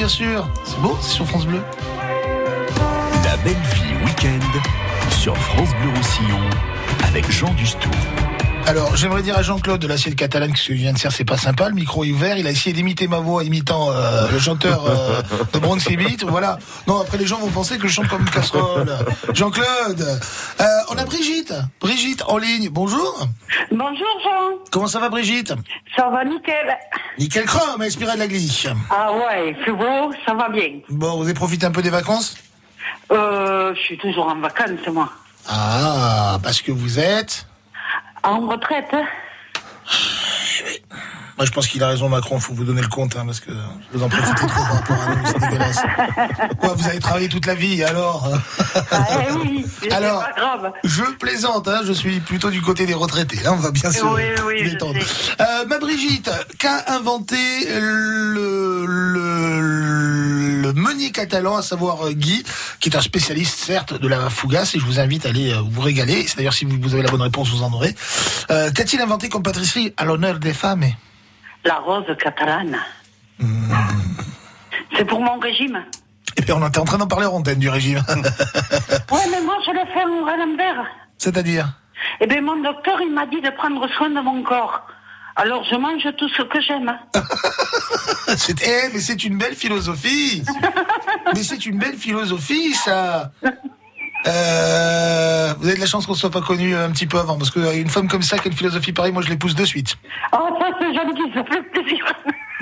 Bien sûr. C'est beau, c'est sur France Bleu. La belle vie week-end sur France Bleu Roussillon avec Jean Dustou. Alors, j'aimerais dire à Jean-Claude de l'assiette catalane que ce qu'il vient de faire, c'est pas sympa. Le micro est ouvert. Il a essayé d'imiter ma voix, imitant euh, le chanteur euh, de Bronx Beat. Voilà. Non, après les gens vont penser que je chante comme une casserole. Jean-Claude. Euh, on a Brigitte. Brigitte en ligne. Bonjour. Bonjour Jean. Comment ça va, Brigitte? Ça va nickel. Nickel chrome, inspiré de la gliche. Ah ouais, c'est beau, ça va bien. Bon, vous avez profité un peu des vacances? Euh, je suis toujours en vacances moi. Ah, parce que vous êtes? En retraite. hein Moi, je pense qu'il a raison, Macron. Faut vous donner le compte, hein, parce que vous en profitez trop par rapport à nous. C'est dégueulasse. Quoi, vous avez travaillé toute la vie, alors? Ah eh oui, Alors, pas grave. Je plaisante, hein, je suis plutôt du côté des retraités. Hein, on va bien sûr Oui, détendre. Euh, ma Brigitte, qu'a inventé le, le, le meunier catalan, à savoir euh, Guy, qui est un spécialiste certes de la fougasse, et je vous invite à aller euh, vous régaler. C'est D'ailleurs, si vous vous avez la bonne réponse, vous en aurez. Euh, Qu'a-t-il inventé comme pâtisserie à l'honneur des femmes? La rose catalane. C'est pour mon régime. Et puis on était en train d'en parler en antenne du régime. Ouais, mais moi, je le fais à l'envers. C'est-à-dire Eh bien, mon docteur, il m'a dit de prendre soin de mon corps. Alors, je mange tout ce que j'aime. C'est- eh, mais c'est une belle philosophie. mais c'est une belle philosophie, ça. Euh, vous avez de la chance qu'on soit pas connu un petit peu avant, parce qu'une femme comme ça, qui a une philosophie pareille, moi je l'épouse de suite. Oh.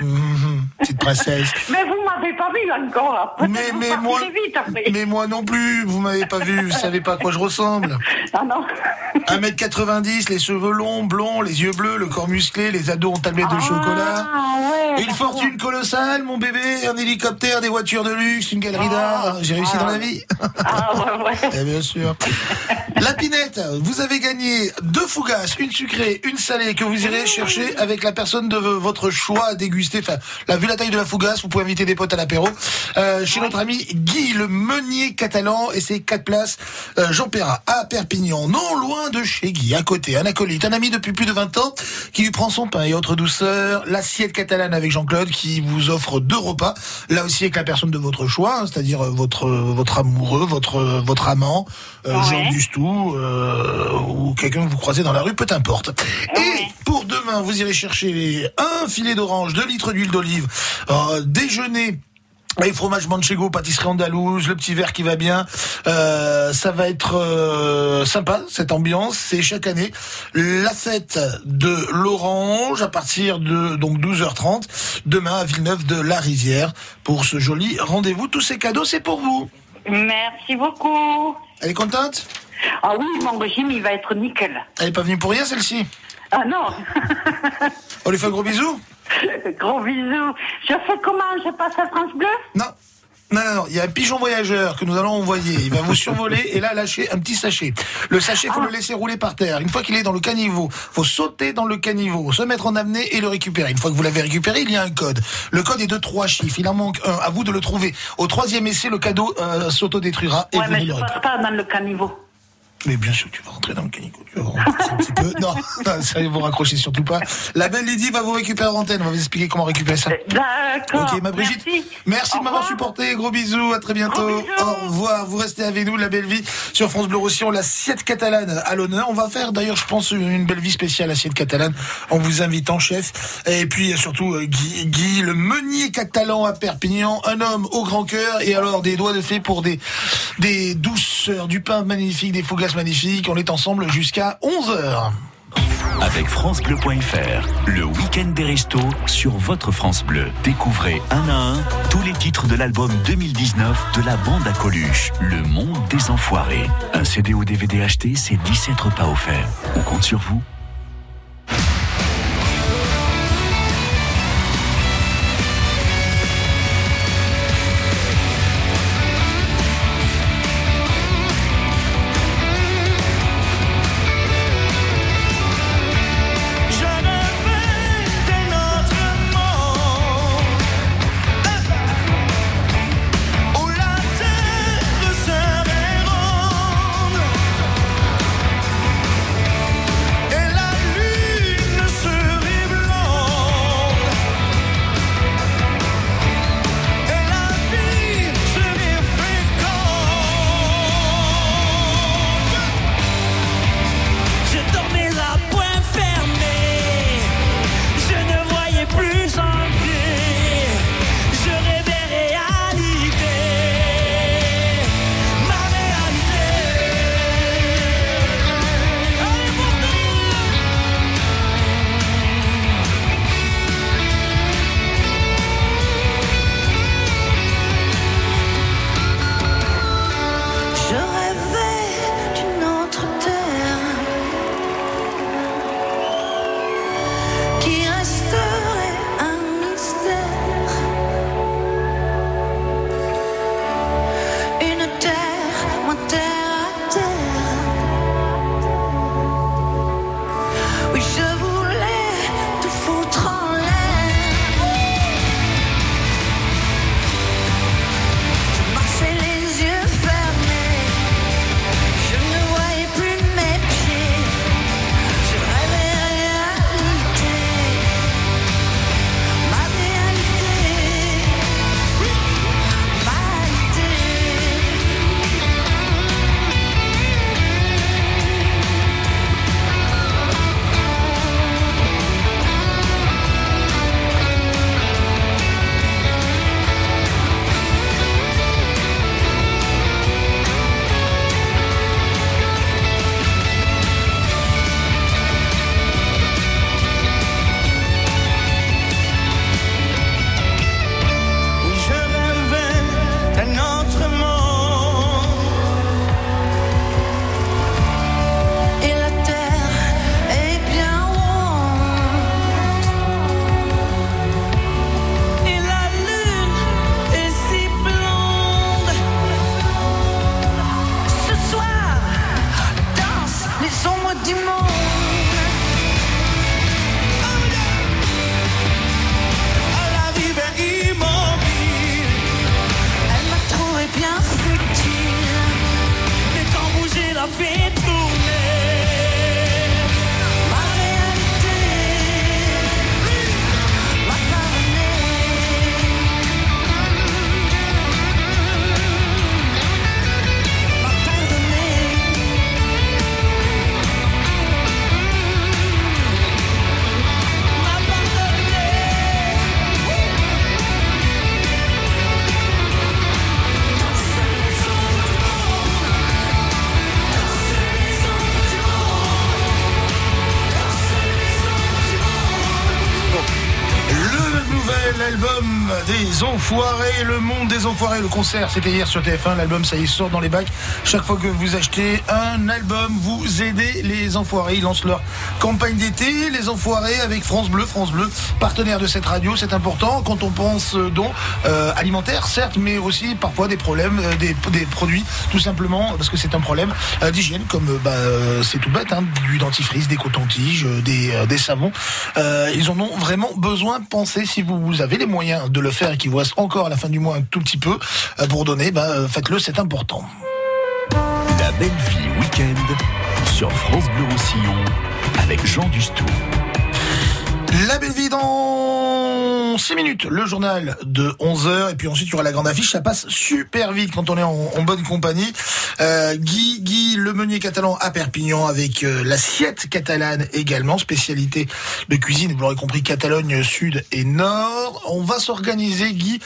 Mhm, petite princesse. Mais vous m'avez pas vu encore. Mais, mais moi, vite après. mais moi non plus, vous m'avez pas vu, vous savez pas à quoi je ressemble. Ah non. 1m90, les cheveux longs, blonds, les yeux bleus, le corps musclé, les ados en tablette de chocolat. Ah ouais. Une fortune colossale, mon bébé, un hélicoptère, des voitures de luxe, une galerie d'art. J'ai réussi dans la vie. Ah ouais, ouais. Eh bien sûr. La pinette, vous avez gagné deux fougasses, une sucrée, une salée que vous irez chercher avec la personne de votre choix à déguster. Enfin, là, vu la taille de la fougasse, vous pouvez inviter des potes à l'apéro. Euh, chez notre ami Guy, le meunier catalan, et ses quatre places, euh, Jean Perrat, à Perpignan, non loin de chez Guy, à côté, un acolyte, un ami depuis plus de 20 ans, qui lui prend son pain et autres douceurs, l'assiette catalane avec Jean-Claude, qui vous offre deux repas, là aussi avec la personne de votre choix, hein, c'est-à-dire euh, votre votre amoureux, votre votre amant, euh, Ouais. Jean Dustou, ou quelqu'un que vous croisez dans la rue, peu importe. Et pour demain, vous irez chercher un filet d'orange, deux litres d'huile d'olive, euh, déjeuner. Les fromages manchego, pâtisserie andalouse, le petit verre qui va bien, euh, ça va être euh, sympa cette ambiance. C'est chaque année la fête de l'orange à partir de donc 12h30 demain à Villeneuve de la Rivière pour ce joli rendez-vous. Tous ces cadeaux, c'est pour vous. Merci beaucoup. Elle est contente? Ah oui, mon régime, il va être nickel. Elle est pas venue pour rien celle-ci? Ah non. On lui fait un gros bisou? Gros bisous. Je fais comment Je passe à France Bleu Non. Non, non, non, il y a un pigeon voyageur que nous allons envoyer. Il va vous survoler et là lâcher un petit sachet. Le sachet, faut le laisser rouler par terre. Une fois qu'il est dans le caniveau, faut sauter dans le caniveau, se mettre en apnée et le récupérer. Une fois que vous l'avez récupéré, il y a un code. Le code est de trois chiffres. Il en manque un. À vous de le trouver. Au troisième essai, le cadeau euh, s'autodétruira et Ouais, vous mais ne je l'aurez passe pas dans le caniveau. Mais bien sûr, tu vas rentrer dans le caniveau. Tu vas un petit peu. Non, non, ça vous raccrochez surtout pas. La belle Lydie va vous récupérer en antenne. On va vous expliquer comment récupérer ça. D'accord. Ok, ma Brigitte. Merci. Merci de m'avoir supporté. Gros bisous. À très bientôt. Au revoir. Vous restez avec nous, la belle vie sur France Bleu Roussillon, l'assiette catalane à l'honneur. On va faire d'ailleurs, je pense, une belle vie spéciale assiette catalane en vous invitant, chef. Et puis surtout euh, Guy, Guy, le meunier catalan à Perpignan, un homme au grand cœur et alors des doigts de fée pour des des douceurs, du pain magnifique, des fougasses magnifiques. On est ensemble jusqu'à 11 h Avec FranceBleu.fr, le week-end des restos sur votre France Bleu. Découvrez un à un tous les titres de l'album 2019 de la bande à Coluche, Le Monde des Enfoirés. Un CD ou DVD acheté, c'est 17 repas offerts. On compte sur vous. Des Enfoirés, le monde des Enfoirés. Le concert, c'était hier sur TF1. L'album, ça y sort dans les bacs. Chaque fois que vous achetez un album, vous aidez les Enfoirés. Ils lancent leur campagne d'été. Les Enfoirés avec France Bleu. France Bleu, partenaire de cette radio, c'est important quand on pense dons euh, alimentaires, certes, mais aussi parfois des problèmes, euh, des, produits, tout simplement, parce que c'est un problème euh, d'hygiène, comme euh, bah, c'est tout bête, hein, du dentifrice, des cotons-tiges, des, savons. Ils en ont vraiment besoin. Pensez si vous, vous avez les moyens de le faire et qu'il vous reste encore à la fin du mois un tout petit peu euh, pour donner, bah, euh, faites-le, c'est important. La belle vie week-end sur France Bleu Roussillon avec Jean Dustou. La belle vie dans 6 minutes, le journal de 11h, et puis ensuite il y aura la grande affiche, ça passe super vite quand on est en, en bonne compagnie. Euh, Guy, Guy, le meunier catalan à Perpignan avec euh, l'assiette catalane également, spécialité de cuisine, vous l'aurez compris, Catalogne Sud et Nord. On va s'organiser, Guy,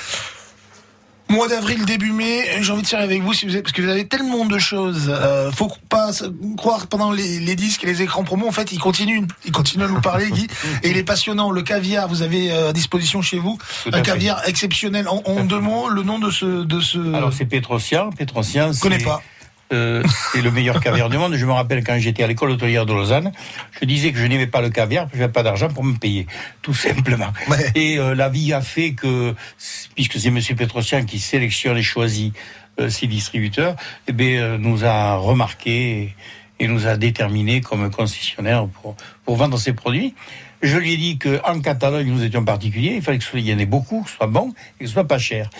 Mois d'avril, début mai, j'ai envie de faire avec vous si vous êtes, parce que vous avez tellement de choses. Euh, faut pas croire pendant les, les disques et les écrans promo. En fait, il continue, il continue à nous parler, Guy, et il est passionnant. Le caviar, vous avez euh, à disposition chez vous un fait. caviar exceptionnel. En, en deux mots, le nom de ce, de ce. Alors c'est. Petrosian, c'est connais pas. Euh, c'est le meilleur caviar du monde. Je me rappelle quand j'étais à l'école hôtelière de Lausanne, je disais que je n'aimais pas le caviar, parce que je n'avais pas d'argent pour me payer, tout simplement. Et euh, la vie a fait que, puisque c'est Monsieur Petrosian qui sélectionne et choisit euh, ses distributeurs, eh bien, euh, nous a remarqué et, et nous a déterminé comme concessionnaire pour, pour vendre ses produits. Je lui ai dit qu'en Catalogne, nous étions particuliers, il fallait que ce soit- il y en ait beaucoup, que ce soit bon et que ce soit pas cher.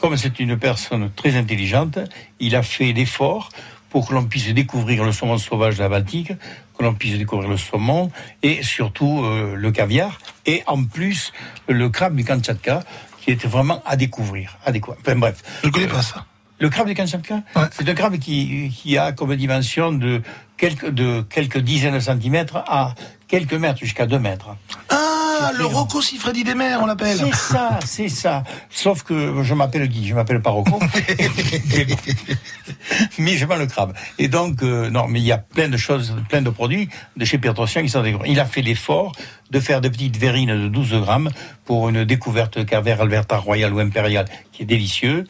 Comme c'est une personne très intelligente, il a fait l'effort pour que l'on puisse découvrir le saumon sauvage de la Baltique, que l'on puisse découvrir le saumon et surtout euh, le caviar et en plus le crabe du Kamtchatka qui était vraiment à découvrir. À découvrir. Enfin bref. Je ne connais pas ça. Le crabe du Kamtchatka, c'est un crabe qui, qui a comme dimension de quelques, de quelques dizaines de centimètres à quelques mètres, jusqu'à deux mètres. Ah, le Rocco Siffredi des mers, on l'appelle. C'est ça, c'est ça. Sauf que je m'appelle Guy, je m'appelle pas Rocco. mais, je vends le crabe. Et donc, euh, non, mais il y a plein de choses, plein de produits de chez Petrosian qui sont des. Il a fait l'effort de faire des petites verrines de 12 grammes pour une découverte caviar Alberta Royal ou Impérial qui est délicieux.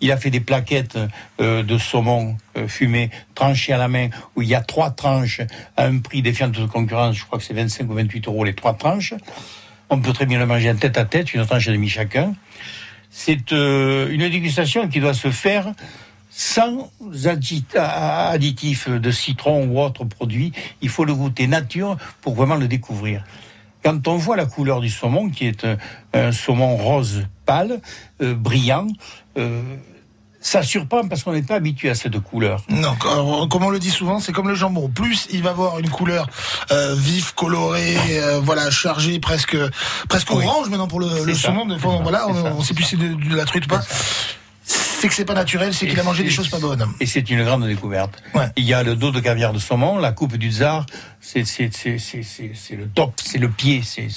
Il a fait des plaquettes euh, de saumon euh, fumé tranchées à la main où il y a trois tranches à un prix défiant de toute concurrence. Je crois que c'est 25 ou 28 euros les trois tranches. On peut très bien le manger tête à tête, une tranche et demie chacun. C'est euh, une dégustation qui doit se faire sans additifs de citron ou autres produits. Il faut le goûter nature pour vraiment le découvrir. Quand on voit la couleur du saumon, qui est un, un saumon rose pâle, euh, brillant, euh, ça surprend parce qu'on n'est pas habitué à cette couleur. Non, comme on le dit souvent, c'est comme le jambon. Plus il va avoir une couleur euh, vive, colorée, euh, voilà, chargée, presque, presque orange maintenant pour le, saumon. Voilà, on, on sait plus si c'est de, de la truite ou pas. C'est que c'est pas naturel, c'est qu'il a mangé des choses pas bonnes. Et c'est une grande découverte. Il y a le dos de caviar de saumon, la coupe du tsar, c'est le top, c'est le pied, c'est...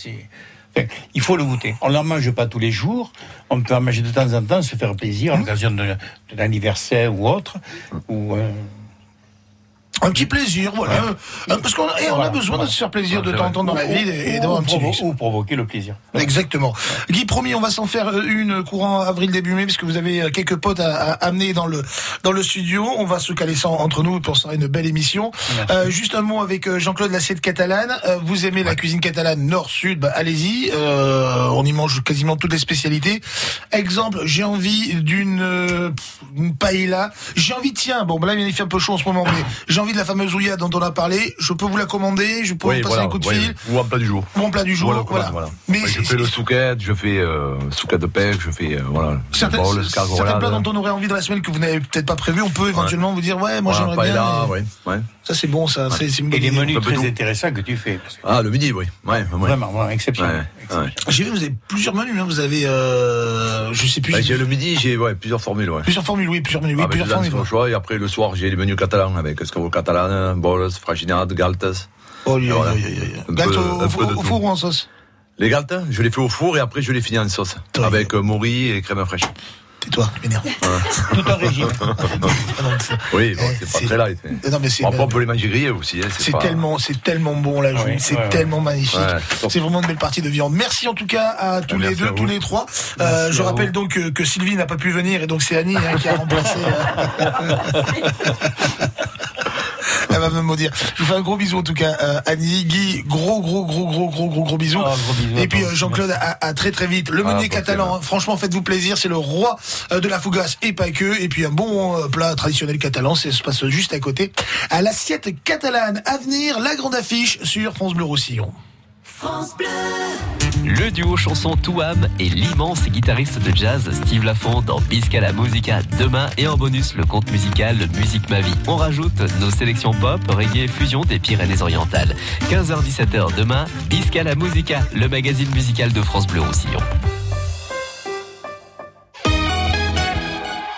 il faut le goûter. On n'en mange pas tous les jours. On peut en manger de temps en temps, se faire plaisir à l'occasion de, de l'anniversaire ou autre. Ou, euh, Un petit plaisir, voilà. Euh, Parce qu'on et on a besoin de se faire plaisir de temps en temps dans la ou- et, d'avoir un petit provo-. Ou provoquer le plaisir. Exactement. Guy, promis, on va s'en faire euh, une courant avril début mai parce que vous avez euh, quelques potes à, à amener dans le dans le studio. On va se caler ça entre nous pour ça une belle émission. Euh, juste un mot avec Jean-Claude Lassiette catalane. Euh, vous aimez la cuisine catalane nord-sud, bah, allez-y. Euh, on y mange quasiment toutes les spécialités. Exemple, j'ai envie d'une euh, une paella. J'ai envie, tiens, bon, bah là il fait un peu chaud en ce moment, mais j'ai envie de la fameuse ouillade dont on a parlé. Je peux vous la commander. Je peux Oui, vous passer voilà, un coup de oui, fil. Ou en plat du jour. Ou en plat du jour, Voilà, voilà. voilà. Mais je fais le souquette, je fais euh, souquette de pêche, je fais euh, voilà, Certains, bol, plats dont on aurait envie de la semaine que vous n'avez peut-être pas prévu, on peut éventuellement vous dire ouais, moi j'aimerais bien. mais- ouais, ouais. Ça c'est bon, ça. c'est- c'est une Et bonne les idée. menus très intéressants que tu fais. parce que- Ah, le midi, oui. Ouais, ouais. Vraiment, vraiment, exceptionnel. Ouais, ouais. J'ai vu, vous avez plusieurs menus. Hein. Vous avez, euh, je sais plus. Bah, j'ai- le midi, j'ai ouais, plusieurs formules. Ouais. Plusieurs formules, oui, plusieurs menus, oui, Avec plusieurs des formules. au choix, et après le soir, j'ai les menus catalans avec escargot catalan, bols, fraginade, galtes. Oh, oui, Et voilà. oui, Galtes au, au four, ou en sauce Les galtes, je les fais au four et après je les finis en sauce. Avec euh, mori et crème fraîche. Tais-toi, tu m'énerves. Tout un régime. Oui, bon, c'est pas très light. mais- Eh, Non, mais c'est après, on peut les manger grillés aussi. hein, C'est pas- tellement, c'est tellement bon la joue, Ouais, c'est ouais, ouais. tellement magnifique. Ouais. C'est vraiment une belle partie de viande. Merci en tout cas à tous les deux, tous les trois. Euh, je rappelle donc que, que Sylvie n'a pas pu venir et donc c'est Annie hein, qui a remplacé. euh, Elle va me maudire. Je vous fais un gros bisou en tout cas, euh, Annie, Guy, gros gros gros gros gros gros gros bisous. Ah, gros bisous et puis euh, Jean-Claude à, à très très vite. Le Ah, meunier catalan, hein, franchement faites-vous plaisir, c'est le roi euh, de la fougasse et pas que. Et puis un bon euh, plat traditionnel catalan, ça se passe juste à côté. À l'assiette catalane à venir, la grande affiche sur France Bleu Roussillon. Le duo chanson Touam et l'immense guitariste de jazz Steve Lafont dans Bisca la Musica demain et en bonus le conte musical Musique ma vie. On rajoute nos sélections pop, reggae et fusion des Pyrénées-Orientales. 15h-17h demain, Bisca la Musica, le magazine musical de France Bleu Roussillon.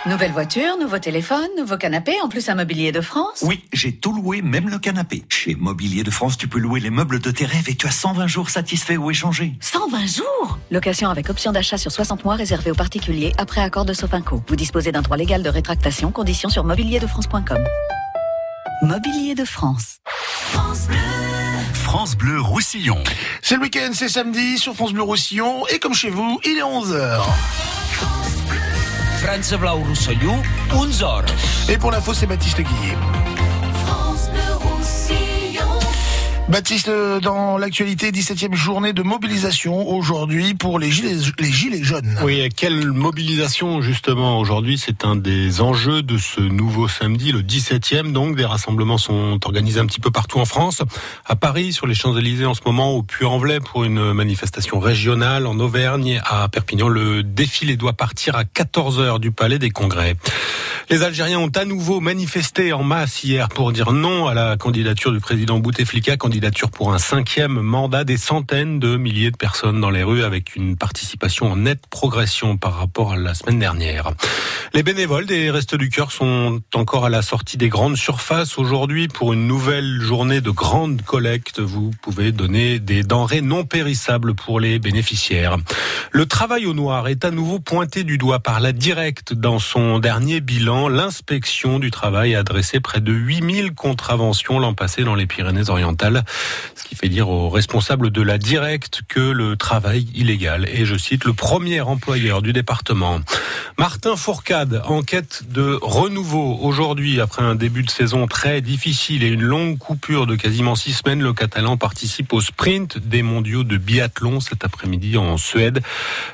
Nouvelle voiture, nouveau téléphone, nouveau canapé, en plus un mobilier de France. Oui, j'ai tout loué, même le canapé. Chez Mobilier de France, tu peux louer les meubles de tes rêves et tu as 120 jours satisfaits ou échangés. 120 jours Location avec option d'achat sur 60 mois réservée aux particuliers après accord de Sofinco. Vous disposez d'un droit légal de rétractation, conditions sur mobilierdefrance.com. Mobilier de France. France Bleu Roussillon. C'est le week-end, c'est samedi sur France Bleu Roussillon et comme chez vous, il est 11h. France Blau Roussillon, 11h. Et pour l'info, c'est Baptiste Guillet. Baptiste, euh, dans l'actualité, 17e journée de mobilisation aujourd'hui pour les gilets, jaunes. Oui, quelle mobilisation justement aujourd'hui? C'est un des enjeux de ce nouveau samedi, le 17e. Donc, des rassemblements sont organisés un petit peu partout en France. À Paris, sur les Champs-Élysées en ce moment, au Puy-en-Velay pour une manifestation régionale. En Auvergne, à Perpignan, le défilé doit partir à 14h du Palais des Congrès. Les Algériens ont à nouveau manifesté en masse hier pour dire non à la candidature du président Bouteflika, candidature pour un cinquième mandat, des centaines de milliers de personnes dans les rues avec une participation en nette progression par rapport à la semaine dernière. Les bénévoles des Restos du Cœur sont encore à la sortie des grandes surfaces aujourd'hui pour une nouvelle journée de grande collecte. Vous pouvez donner des denrées non périssables pour les bénéficiaires. Le travail au noir est à nouveau pointé du doigt par la directe dans son dernier bilan. L'inspection du travail a adressé près de 8000 contraventions l'an passé dans les Pyrénées-Orientales, ce qui fait dire aux responsables de la directe que le travail illégal est, je cite, le premier employeur du département. Martin Fourcade, en quête de renouveau aujourd'hui après un début de saison très difficile et une longue coupure de quasiment six semaines, le Catalan participe au sprint des mondiaux de biathlon cet après-midi en Suède.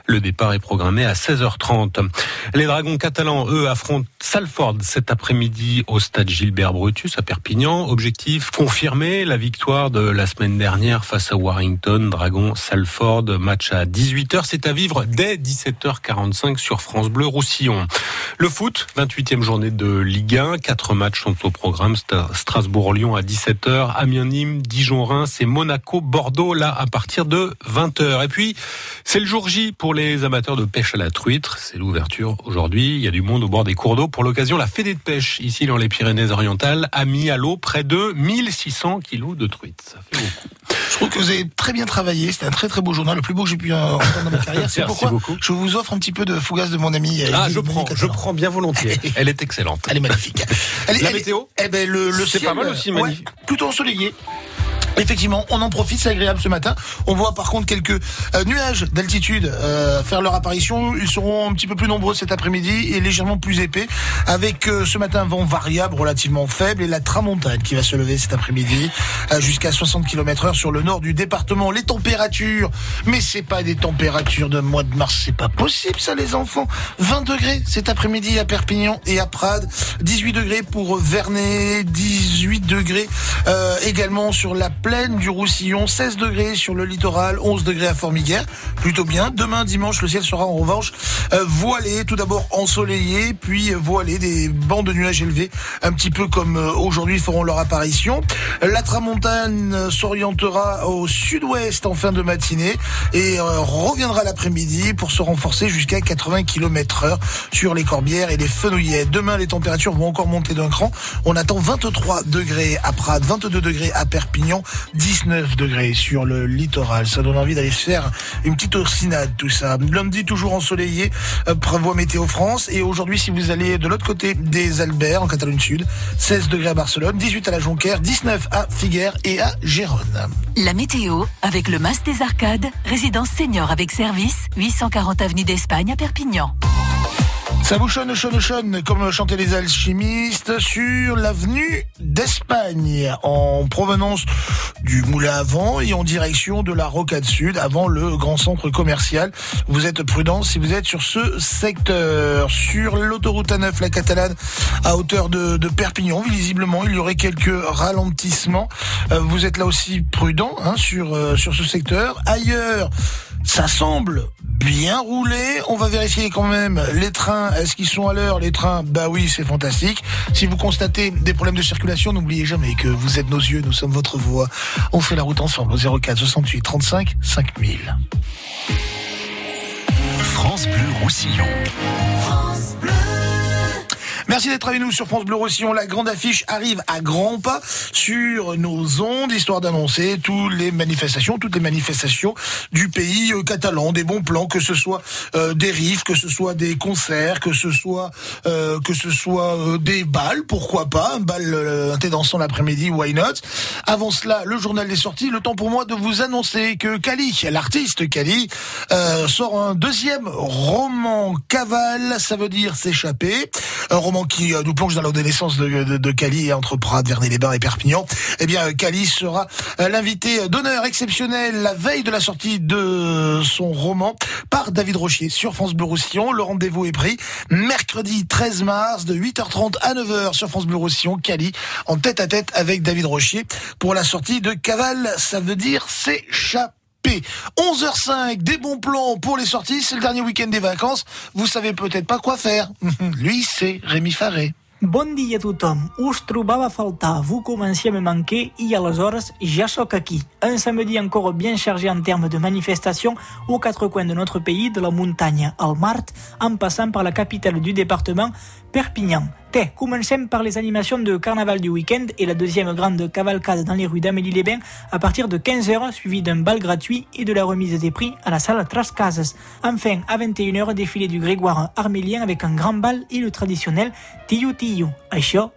Le départ est programmé à 16h30. Les Dragons catalans, eux, affrontent Salford cet après-midi au stade Gilbert Brutus à Perpignan. Objectif confirmé, la victoire de la semaine dernière face à Warrington, Dragon Salford, match à 18h. C'est à vivre dès 17h45 sur France Bleu Roussillon. Le foot, 28e journée de Ligue 1, quatre matchs sont au programme. Strasbourg-Lyon à 17h, Amiens-Nîmes, Dijon-Reims et Monaco-Bordeaux là à partir de 20h. Et puis, c'est le jour J pour les amateurs de pêche à la truite. C'est l'ouverture aujourd'hui. Il y a du monde au bord des cours d'eau. Pour l'occasion, la Fédé de pêche ici dans les Pyrénées-Orientales a mis à l'eau près de 1600 kilos de truite. Ça fait beaucoup. Je trouve que vous avez très bien travaillé. C'était un très très beau journal, le plus beau que j'ai pu euh, entendre dans ma carrière. C'est pourquoi beaucoup. je vous offre un petit peu de fougasse de mon ami. euh, Ah, je prends, je prends bien volontiers. Elle est excellente. Elle est magnifique. Elle est- La elle est- météo Eh ben le, le ciel, pas mal aussi, ouais, magnifique. plutôt ensoleillé. Effectivement, on en profite, c'est agréable ce matin. On voit par contre quelques euh, nuages d'altitude euh, faire leur apparition. Ils seront un petit peu plus nombreux cet après-midi et légèrement plus épais, avec euh, ce matin un vent variable relativement faible et la tramontane qui va se lever cet après-midi jusqu'à 60 km heure sur le nord du département. Les températures, mais c'est pas des températures de mois de mars, c'est pas possible ça les enfants. 20 degrés cet après-midi à Perpignan et à Prades, 18 degrés pour Vernet, 18 degrés également sur la plaine du Roussillon, 16 degrés sur le littoral, 11 degrés à Formiguère, plutôt bien. Demain dimanche, le ciel sera en revanche euh, voilé, tout d'abord ensoleillé, puis voilé, des bancs de nuages élevés, un petit peu comme euh, aujourd'hui feront leur apparition. La tramontane euh, s'orientera au sud-ouest en fin de matinée et reviendra l'après-midi pour se renforcer jusqu'à 80 km heure sur les Corbières et les Fenouillets. Demain, les températures vont encore monter d'un cran. On attend 23 degrés à Prades, 22 degrés à Perpignan, 19 degrés sur le littoral. Ça donne envie d'aller faire une petite ossinade, tout ça. Lundi, toujours ensoleillé, euh, prévoit Météo France. Et aujourd'hui, si vous allez de l'autre côté des Alberts, en Catalogne Sud, 16 degrés à Barcelone, 18 à la Jonquère, 19 à Figueres et à Gérone. La météo avec le Mas des Arcades, résidence senior avec service, 840 avenue d'Espagne à Perpignan. Ça vous chonne, chonne, comme chantaient les alchimistes, sur l'avenue d'Espagne, en provenance du Moulin à Vent et en direction de la Rocade Sud, avant le grand centre commercial. Vous êtes prudent si vous êtes sur ce secteur. Sur l'autoroute A9, la Catalane, à hauteur de, de Perpignan, visiblement, il y aurait quelques ralentissements. Euh, Vous êtes là aussi prudent hein, sur, euh, sur ce secteur. Ailleurs, ça semble bien roulé. On va vérifier quand même les trains. Est-ce qu'ils sont à l'heure Les trains, bah oui, c'est fantastique. Si vous constatez des problèmes de circulation, n'oubliez jamais que vous êtes nos yeux, nous sommes votre voix. On fait la route ensemble au 04 68 35 5000. France Bleu Roussillon. Merci d'être avec nous sur France Bleu Roussillon. La grande affiche arrive à grands pas sur nos ondes, histoire d'annoncer toutes les manifestations, toutes les manifestations du pays euh, catalan, des bons plans, que ce soit euh, des riffs, que ce soit des concerts, que ce soit euh, que ce soit euh, des balles, pourquoi pas, un bal euh, un thé dansant l'après-midi, why not. Avant cela, le journal des sorties, le temps pour moi de vous annoncer que Kali, l'artiste Kali, euh, sort un deuxième roman cavale, ça veut dire s'échapper, qui euh, nous plonge dans l'adolescence de, Cali entre Prades, Vernet-les-Bains et Perpignan. Eh bien, Cali sera euh, l'invité d'honneur exceptionnel la veille de la sortie de son roman par David Rochier sur France Bleu Roussillon. Le rendez-vous est pris mercredi 13 mars de 8h30 à 9h sur France Bleu Roussillon. Cali en tête à tête avec David Rochier pour la sortie de Cavale, ça veut dire s'échapper. 11h05, des bons plans pour les sorties, c'est le dernier week-end des vacances. Vous savez peut-être pas quoi faire. Lui, c'est Rémi Faré. Bon dia a tothom. Us trobava a vous comenciez à me manquer i aleshores ja sóc aquí. Un samedi encore bien chargé en termes de manifestations aux quatre coins de notre pays, de la montagne al Mart, en passant par la capitale du département, Perpignan. Té, comencem par les animations de carnaval du week-end et la deuxième grande cavalcade dans les rues d'Amélie-les-Bains à partir de 15h, suivi d'un bal gratuit et de la remise des prix à la salle Trascases. Enfin, à 21h, défilé du Grégoire armélien avec un grand bal et le traditionnel Tiu Tiu. Això.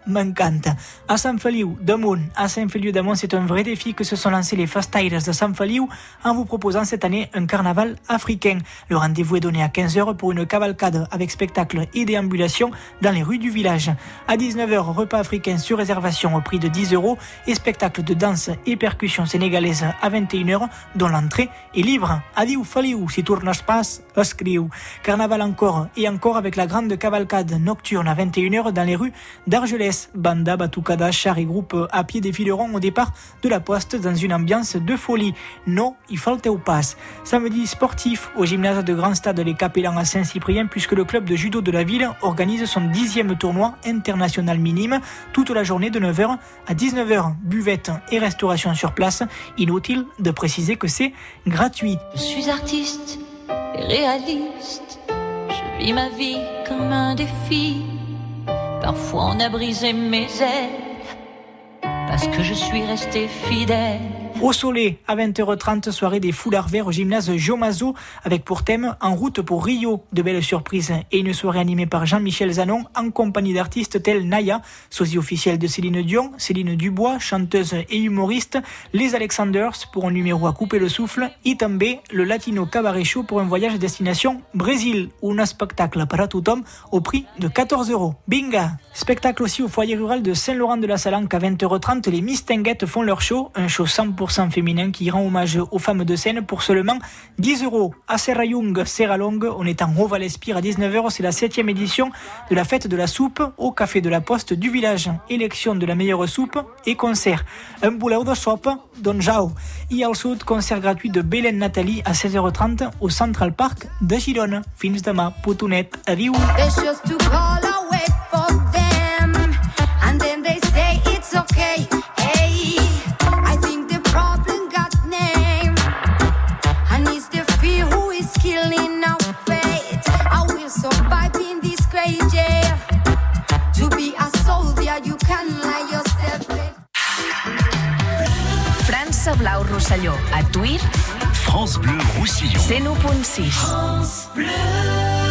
À Sant Feliu d'Amunt, à Sant Feliu c'est un vrai défi que se sont lancés les Fastaires de Sant Feliu en vous proposant cette année un carnaval africain. Le rendez-vous est donné à 15h pour une cavalcade avec spectacle et déambulation dans les rues du village. À 19h, repas africain sur réservation au prix de 10 euros et spectacle de danse et percussion sénégalaise à 21h dont l'entrée est libre. Adieu Feliu, si tournes pas, escriu. Carnaval encore et encore avec la grande cavalcade nocturne à 21h dans les rues d'Argelès. Banda, batucada, char et groupe à pied défileront au départ de la poste dans une ambiance de folie. Non, il falteu pas. Samedi sportif au gymnase de Grand Stade Les Capellans à Saint-Cyprien puisque le club de judo de la ville organise son dixième tournoi international minime toute la journée de 9h à 19h. Buvette et restauration sur place. Inutile de préciser que c'est gratuit. Je suis artiste et réaliste. Je vis ma vie comme un défi. Parfois on a brisé mes ailes parce que je suis resté fidèle. Au Soleil, à 20h30, soirée des foulards verts au gymnase Jomazo, avec pour thème En route pour Rio, de belles surprises, et une soirée animée par Jean-Michel Zanon, en compagnie d'artistes tels Naya, sosie officielle de Céline Dion, Céline Dubois, chanteuse et humoriste, les Alexanders pour un numéro à couper le souffle, et també le Latino Cabaret Show pour un voyage destination Brésil, un spectacle para tothom au prix de 14 euros. Binga! Spectacle aussi au foyer rural de Saint-Laurent-de-la-Salanque à 20h30, les Mistinguettes font leur show, un show 100% féminin qui rend hommage aux femmes de scène pour seulement 10 euros. À Serrayung, Serralong, on est en Haut-Valespire à 19h, c'est la 7 édition de la fête de la soupe au café de la poste du village. Élection de la meilleure soupe et concert. Un boulet de soupe, Don Jao. Et al sud, concert gratuit de Bélène Nathalie à 16h30 au Central Park de Girona. Fins demà, putonet, adieu. France Rosselló, a Tuir, France Bleu Roussillon. 101.6. J'écoutais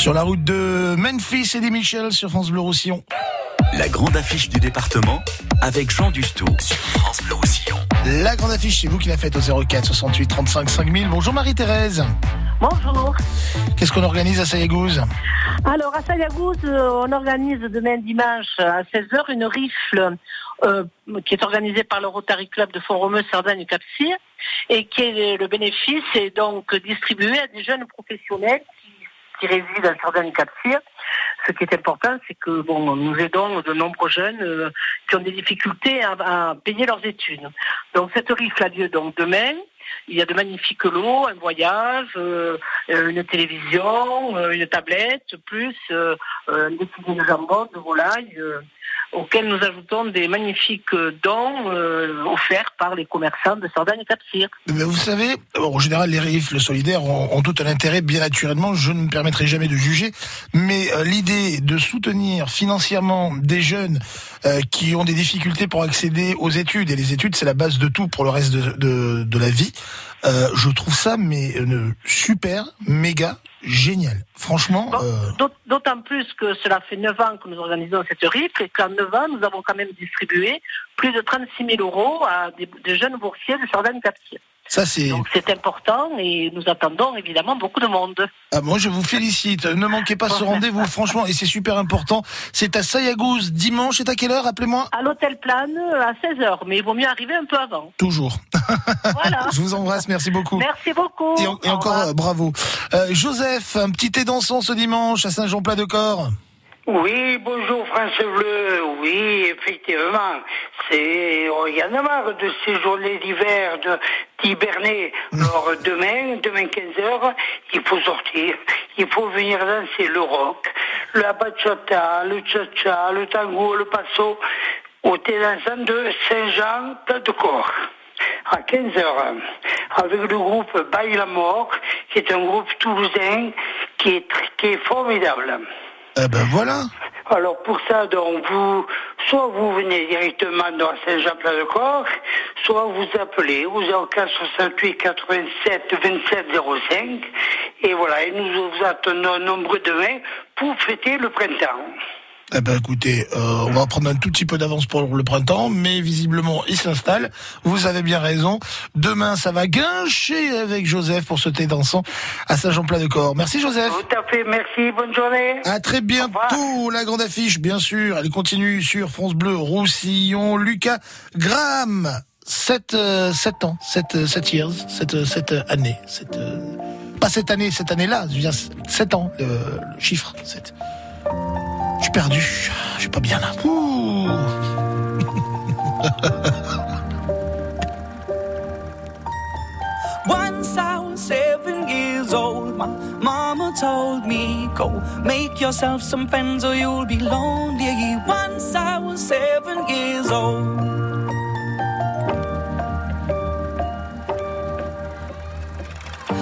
Sur la route de Memphis et des Michel sur France Bleu Roussillon. La grande affiche du département avec Jean Dustou sur France Bleu Roussillon. La grande affiche, c'est vous qui la faites au 04 68 35 5000. Bonjour Marie-Thérèse. Bonjour. Qu'est-ce qu'on organise à Sayagouz? Alors, à Sayagouz, euh, on organise demain dimanche à 16h une rifle euh, qui est organisée par le Rotary Club de Font-Romeu, Cerdagne, Capcir, et qui est le bénéfice est donc distribué à des jeunes professionnels qui, résident à Cerdagne, Capcir. Ce qui est important, c'est que bon, nous aidons de nombreux jeunes euh, qui ont des difficultés à, payer leurs études. Donc cette rifle a lieu donc demain. Il y a de magnifiques lots, un voyage, euh, euh, une télévision, une tablette, plus euh, défilé de jambon, de volaille, auquel nous ajoutons des magnifiques dons euh, offerts par les commerçants de Sardagne et Capcir. Mais vous savez, en général, les rifles solidaires ont, ont tout un intérêt, bien naturellement, je ne me permettrai jamais de juger, mais euh, l'idée de soutenir financièrement des jeunes euh, qui ont des difficultés pour accéder aux études, et les études, c'est la base de tout pour le reste de la vie, euh, je trouve ça mais euh, super, méga, génial. Franchement, euh, D'aut- D'autant plus que cela fait 9 ans que nous organisons cette rifle et qu'en 9 ans, nous avons quand même distribué plus de 36 000 euros à des, des jeunes boursiers de Sardagne Capcir. Ça c'est... Donc c'est important et nous attendons évidemment beaucoup de monde. Ah, moi, je vous félicite. Ne manquez pas ce rendez-vous, franchement, et c'est super important. C'est à Sayagouz, dimanche. C'est à quelle heure Appelez-moi. À l'hôtel Plane à 16h, mais il vaut mieux arriver un peu avant. Toujours. Voilà. Je vous embrasse, merci beaucoup. Merci beaucoup. Et, en- et Au encore, revoir. euh, bravo. Euh, Joseph, un petit thé dansant ce dimanche à Saint-Jean-Plat-de-Corps. Oui, bonjour France Bleu. Oui, effectivement. C'est, oh, il y en a marre de ces journées d'hiver, de, d'hiberner. Alors, demain, demain 15h, il faut sortir. Il faut venir danser le rock, la bachata, le cha-cha, le tango, le passo, au thé dansant de Saint-Jean de corps. à 15h avec le groupe Baille la Mort, qui est un groupe toulousain qui est, qui est formidable. Eh ben voilà. Alors pour ça, donc vous, soit vous venez directement dans Saint-Jean-Plat-de-Corps, soit vous appelez au 04 68 87 27 05, et voilà, et nous vous attendons nombreux demain pour fêter le printemps. Eh ben écoutez, euh, on va prendre un tout petit peu d'avance pour le printemps, mais visiblement il s'installe. Vous avez bien raison. Demain, ça va guincher avec Joseph pour ce thé dansant à Saint-Jean-Plat-de-Corps. Merci Joseph. Tout à fait, merci, bonne journée. À très bientôt, la grande affiche, bien sûr. Elle continue sur France Bleu, Roussillon, Lucas Graham. 7, euh, sept ans, 7, sept years, cette, cette année. Cette, euh, pas cette année, cette année-là, je veux dire 7 ans, le, le chiffre 7. Je suis perdu, je suis pas bien là. Once I was seven years old, my mama told me, Go make yourself some friends or you'll be lonely. Once I was seven years old.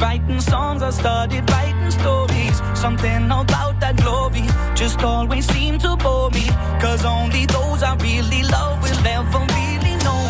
Writing songs, I started writing stories. Something about that glory just always seemed to bore me. Cause only those I really love will ever really know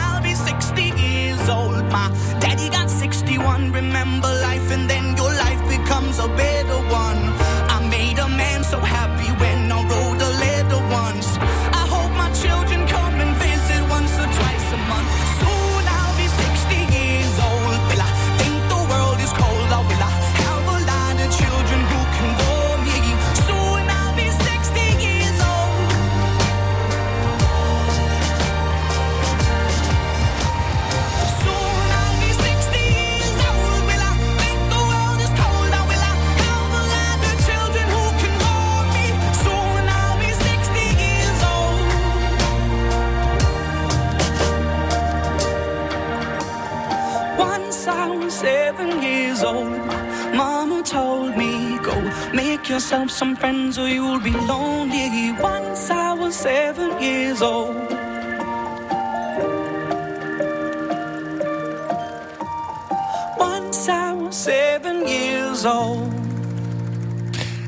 My daddy got 61. Remember life, and then your life becomes a better yourself some friends or you'll be lonely. Once I was seven years old. Once I was seven years old.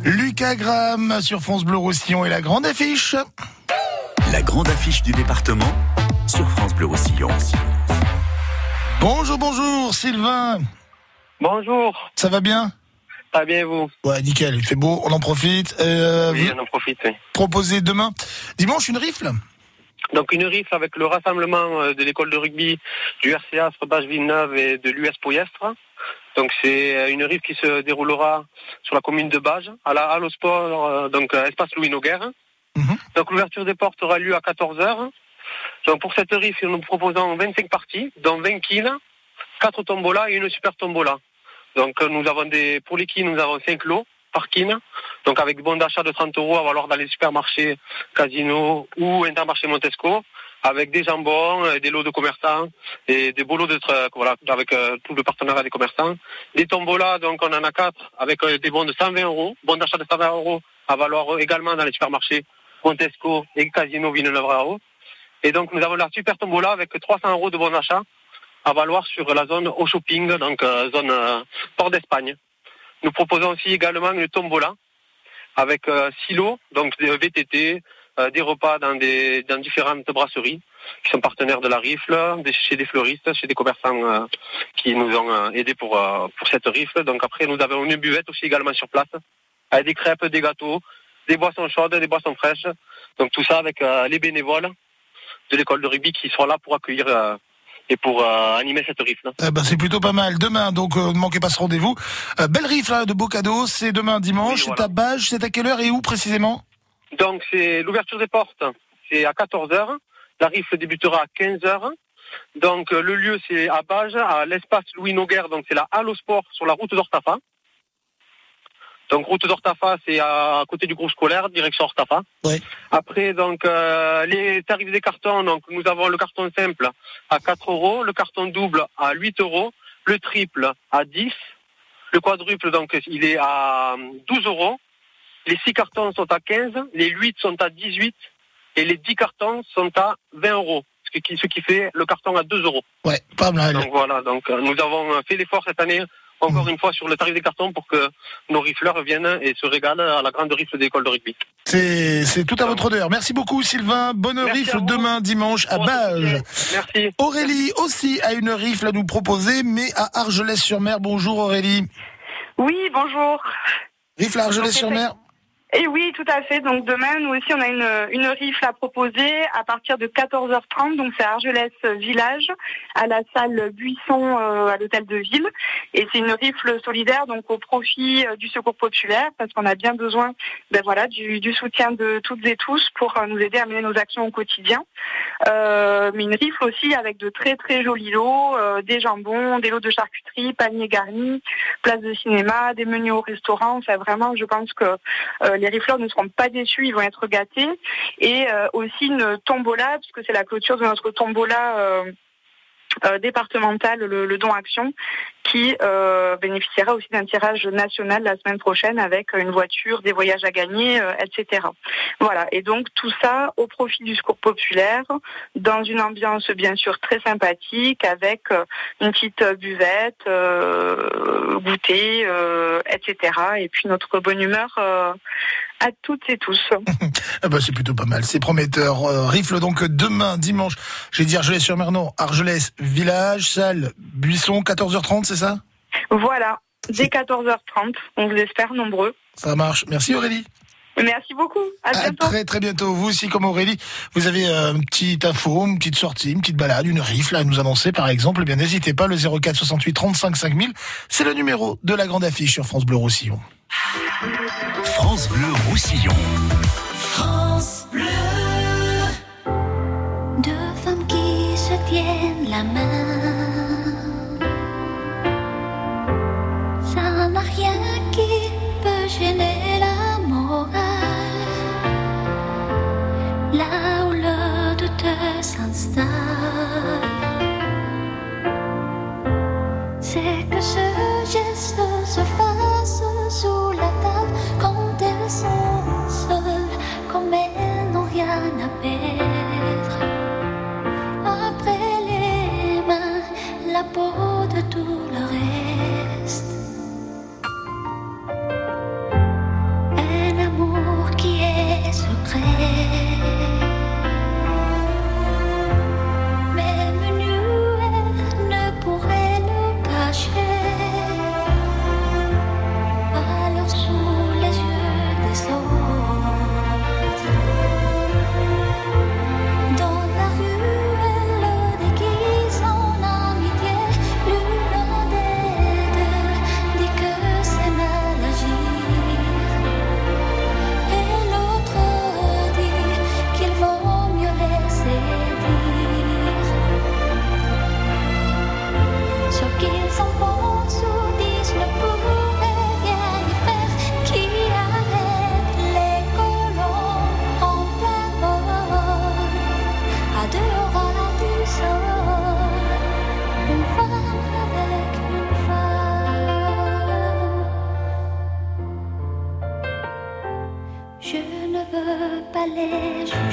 Lucas Graham sur France Bleu Roussillon et la grande affiche. La grande affiche du département sur France Bleu Roussillon. Bonjour, bonjour, Sylvain. Bonjour. Ça va bien? Pas bien vous Ouais, nickel, il fait beau, on en profite. Euh, Oui, on en profite, oui. proposez demain, dimanche, une rifle? Donc une rifle avec le rassemblement euh, de l'école de rugby du RCA Bâche Villeneuve et de l'US Poyestre. Donc c'est euh, une rifle qui se déroulera sur la commune de Bage, à la Halle au Sport, donc espace Louis Noguer. Donc l'ouverture des portes aura lieu à 14h. Donc pour cette rifle, nous proposons 25 parties, dont 20 kills, 4 tombolas et une super tombola. Donc euh, nous avons des pour les kills, nous avons 5 lots par kin. Donc avec bon d'achat de 30 euros à valoir dans les supermarchés Casino ou Intermarché Montesco, avec des jambons, euh, des lots de commerçants et des beaux lots de voilà, avec euh, tout le partenariat des commerçants. Des tombolas, donc on en a quatre avec des bons de 120 euros, bons d'achat de 120 euros à valoir également dans les supermarchés Montesco et Casino Villeneuve-Rao. Et donc nous avons la super tombola avec 300 euros de bons d'achat à valoir sur la zone au shopping, donc euh, zone euh, port d'Espagne. Nous proposons aussi également une tombola avec euh, six donc des VTT, des repas dans, des, dans différentes brasseries qui sont partenaires de la rifle, chez des fleuristes, chez des commerçants euh, qui nous ont euh, aidés pour, euh, pour cette rifle. Donc après, nous avons une buvette aussi également sur place, avec des crêpes, des gâteaux, des boissons chaudes, des boissons fraîches. Donc tout ça avec les bénévoles de l'école de rugby qui sont là pour accueillir et pour euh, animer cette rifle. Eh ben, c'est plutôt pas mal. Demain, donc euh, ne manquez pas ce rendez-vous. Euh, belle rifle là, de beaux cadeaux. C'est demain dimanche. C'est à Bage. C'est à quelle heure et où précisément? Donc c'est l'ouverture des portes, c'est à 14h. La rifle débutera à 15h. Donc le lieu c'est à Bage, à l'espace Louis Noguer, donc c'est la Halle au Sport sur la route d'Ortafa. Donc route d'Ortafa, c'est à côté du groupe scolaire, direction Ortafa. Après donc euh, les tarifs des cartons, donc nous avons le carton simple à 4 euros, le carton double à 8 euros, le triple à 10, le quadruple donc il est à 12 euros. Les 6 cartons sont à 15, les 8 sont à 18 et les 10 cartons sont à 20 euros, ce qui, ce qui fait le carton à 2 euros. Ouais, pas mal. Donc voilà, donc euh, nous avons fait l'effort cette année, encore une fois, sur le tarif des cartons pour que nos rifleurs viennent et se régalent à la grande rifle des écoles de rugby. C'est c'est tout à votre honneur. Merci beaucoup Sylvain. Bonne rifle demain dimanche à Bage. Merci. Aurélie aussi a une rifle à nous proposer, mais à Argelès-sur-Mer. Bonjour Aurélie. Oui, bonjour. Rifle à Argelès-sur-Mer. Et oui, tout à fait. Donc demain, nous aussi, on a une, rifle à proposer à partir de 14h30. Donc c'est Argelès Village, à la salle Buisson, euh, à l'hôtel de ville. Et c'est une rifle solidaire, donc au profit euh, du secours populaire, parce qu'on a bien besoin, ben voilà, du, soutien de toutes et tous pour euh, nous aider à mener nos actions au quotidien. Mais une rifle aussi avec de très très jolis lots, des jambons, des lots de charcuterie, paniers garnis, place de cinéma, des menus au restaurant. Enfin vraiment, je pense que les rifleurs ne seront pas déçus, ils vont être gâtés. Et euh, aussi une tombola, puisque c'est la clôture de notre tombola. Euh, euh, départemental, le, le don action, qui euh, bénéficiera aussi d'un tirage national la semaine prochaine avec une voiture, des voyages à gagner, euh, etc. Voilà, et donc tout ça au profit du secours populaire, dans une ambiance bien sûr très sympathique, avec une petite buvette, euh, goûter, euh, etc. Et puis notre bonne humeur euh, à toutes et tous. Ah bah, c'est plutôt pas mal, c'est prometteur. Euh, rifle donc demain, dimanche. J'ai dit Argelès-sur-Mer, non. Argelès, village, salle, buisson, 14h30, c'est ça? Voilà, dès 14h30, on vous espère nombreux. Ça marche. Merci Aurélie. Merci beaucoup, à À bientôt. très très bientôt. Vous aussi, comme Aurélie, vous avez euh, une petite info, une petite sortie, une petite balade, une rifle à nous annoncer, par exemple. Eh bien, n'hésitez pas, le 04 68 35 5000, c'est le numéro de la grande affiche sur France Bleu Roussillon. France Bleu Roussillon. France Bleu. Deux femmes qui se tiennent la main. Est veux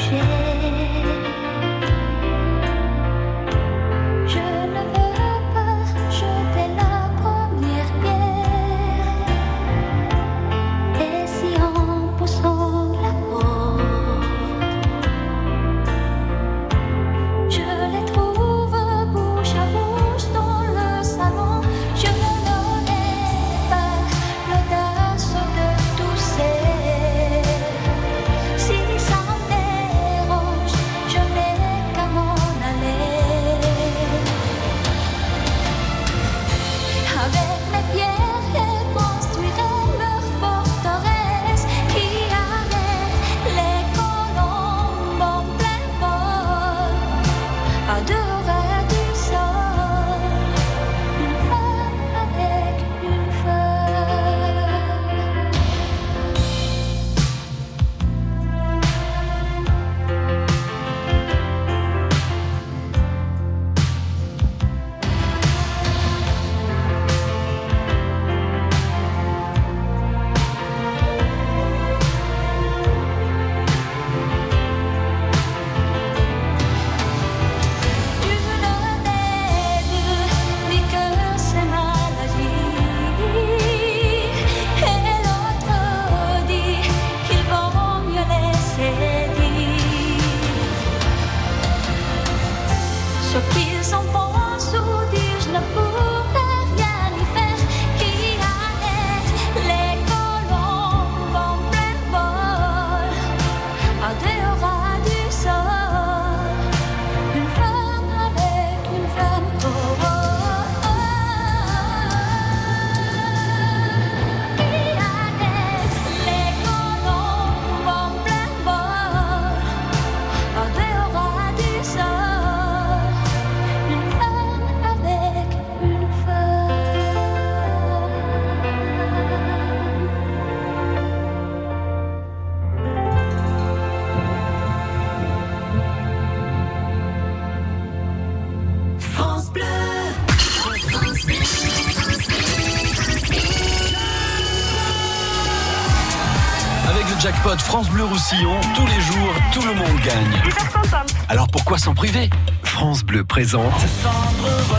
s'en priver France Bleu présente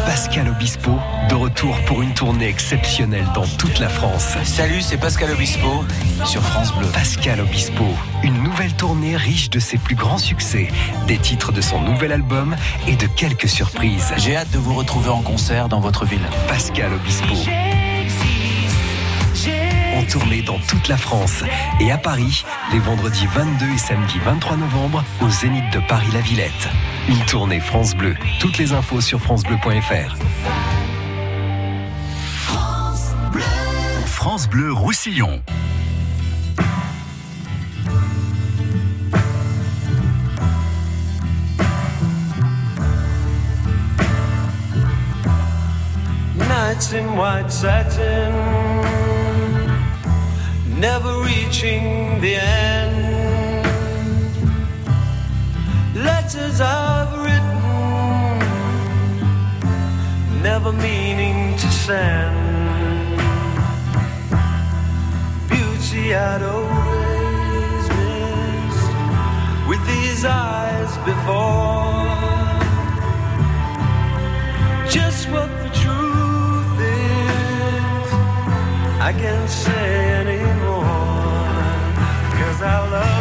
Pascal Obispo, de retour pour une tournée exceptionnelle dans toute la France. Salut, c'est Pascal Obispo sur France Bleu. Pascal Obispo, une nouvelle tournée riche de ses plus grands succès, des titres de son nouvel album et de quelques surprises. J'ai hâte de vous retrouver en concert dans votre ville. Pascal Obispo. En tournée dans toute la France et à Paris, les vendredis 22 et samedi 23 novembre au Zénith de Paris-La Villette. Une tournée France Bleu. Toutes les infos sur francebleu.fr. France Bleu Roussillon. Nights in white satin, never reaching the end. Letters I've written, never meaning to send. Beauty I'd always missed with these eyes before. Just what the truth is, I can't say anymore. Cause I love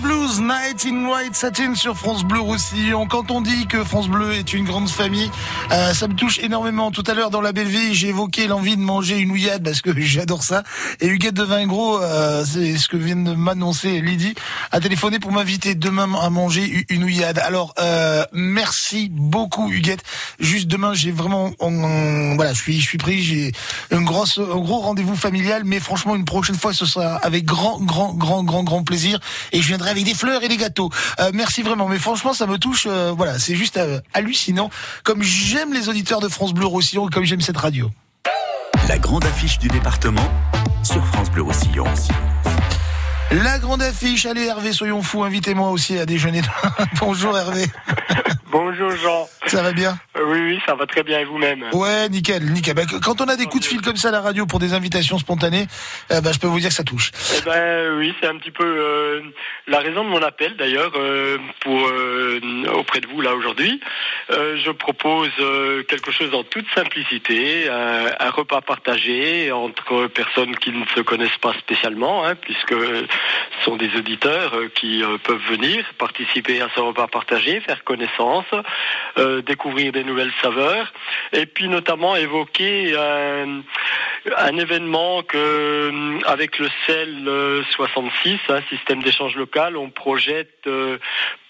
Blues, Night in White Satin sur France Bleu Roussillon. Quand on dit que France Bleu est une grande famille, euh, ça me touche énormément. Tout à l'heure dans la belle vie, j'ai évoqué l'envie de manger une ouillade parce que j'adore ça. Et Huguette de Vingros, euh, c'est ce que vient de m'annoncer Lydie, a téléphoné pour m'inviter demain à manger une ouillade. Alors, euh, merci beaucoup Huguette. Juste demain, j'ai vraiment, voilà, je suis, je suis pris, j'ai une grosse, un gros rendez-vous familial, mais franchement, une prochaine fois, ce sera avec grand, grand, grand, grand, grand plaisir. Et je viendrai avec des fleurs et des gâteaux. Euh, merci vraiment. Mais franchement, ça me touche. euh, voilà, c'est juste euh, hallucinant. Comme j'aime les auditeurs de France Bleu Roussillon, comme j'aime cette radio. La grande affiche du département sur France Bleu Roussillon. La grande affiche. Allez, Hervé, soyons fous. Invitez-moi aussi à déjeuner. Bonjour, Hervé. Bonjour Jean. Ça va bien Euh, Oui, oui, ça va très bien et vous-même Ouais, nickel, nickel. Bah, quand on a des coups de fil comme ça à la radio pour des invitations spontanées, euh, bah, je peux vous dire que ça touche. Eh ben oui, c'est un petit peu euh, la raison de mon appel d'ailleurs pour auprès de vous là aujourd'hui. Je propose quelque chose en toute simplicité, un, repas partagé entre personnes qui ne se connaissent pas spécialement, hein, puisque sont des auditeurs euh, qui euh, peuvent venir participer à ce repas partagé, faire connaissance, euh, découvrir des nouvelles saveurs, et puis notamment évoquer un, événement que, euh, avec le CEL euh, 66, un système d'échange local, on projette euh,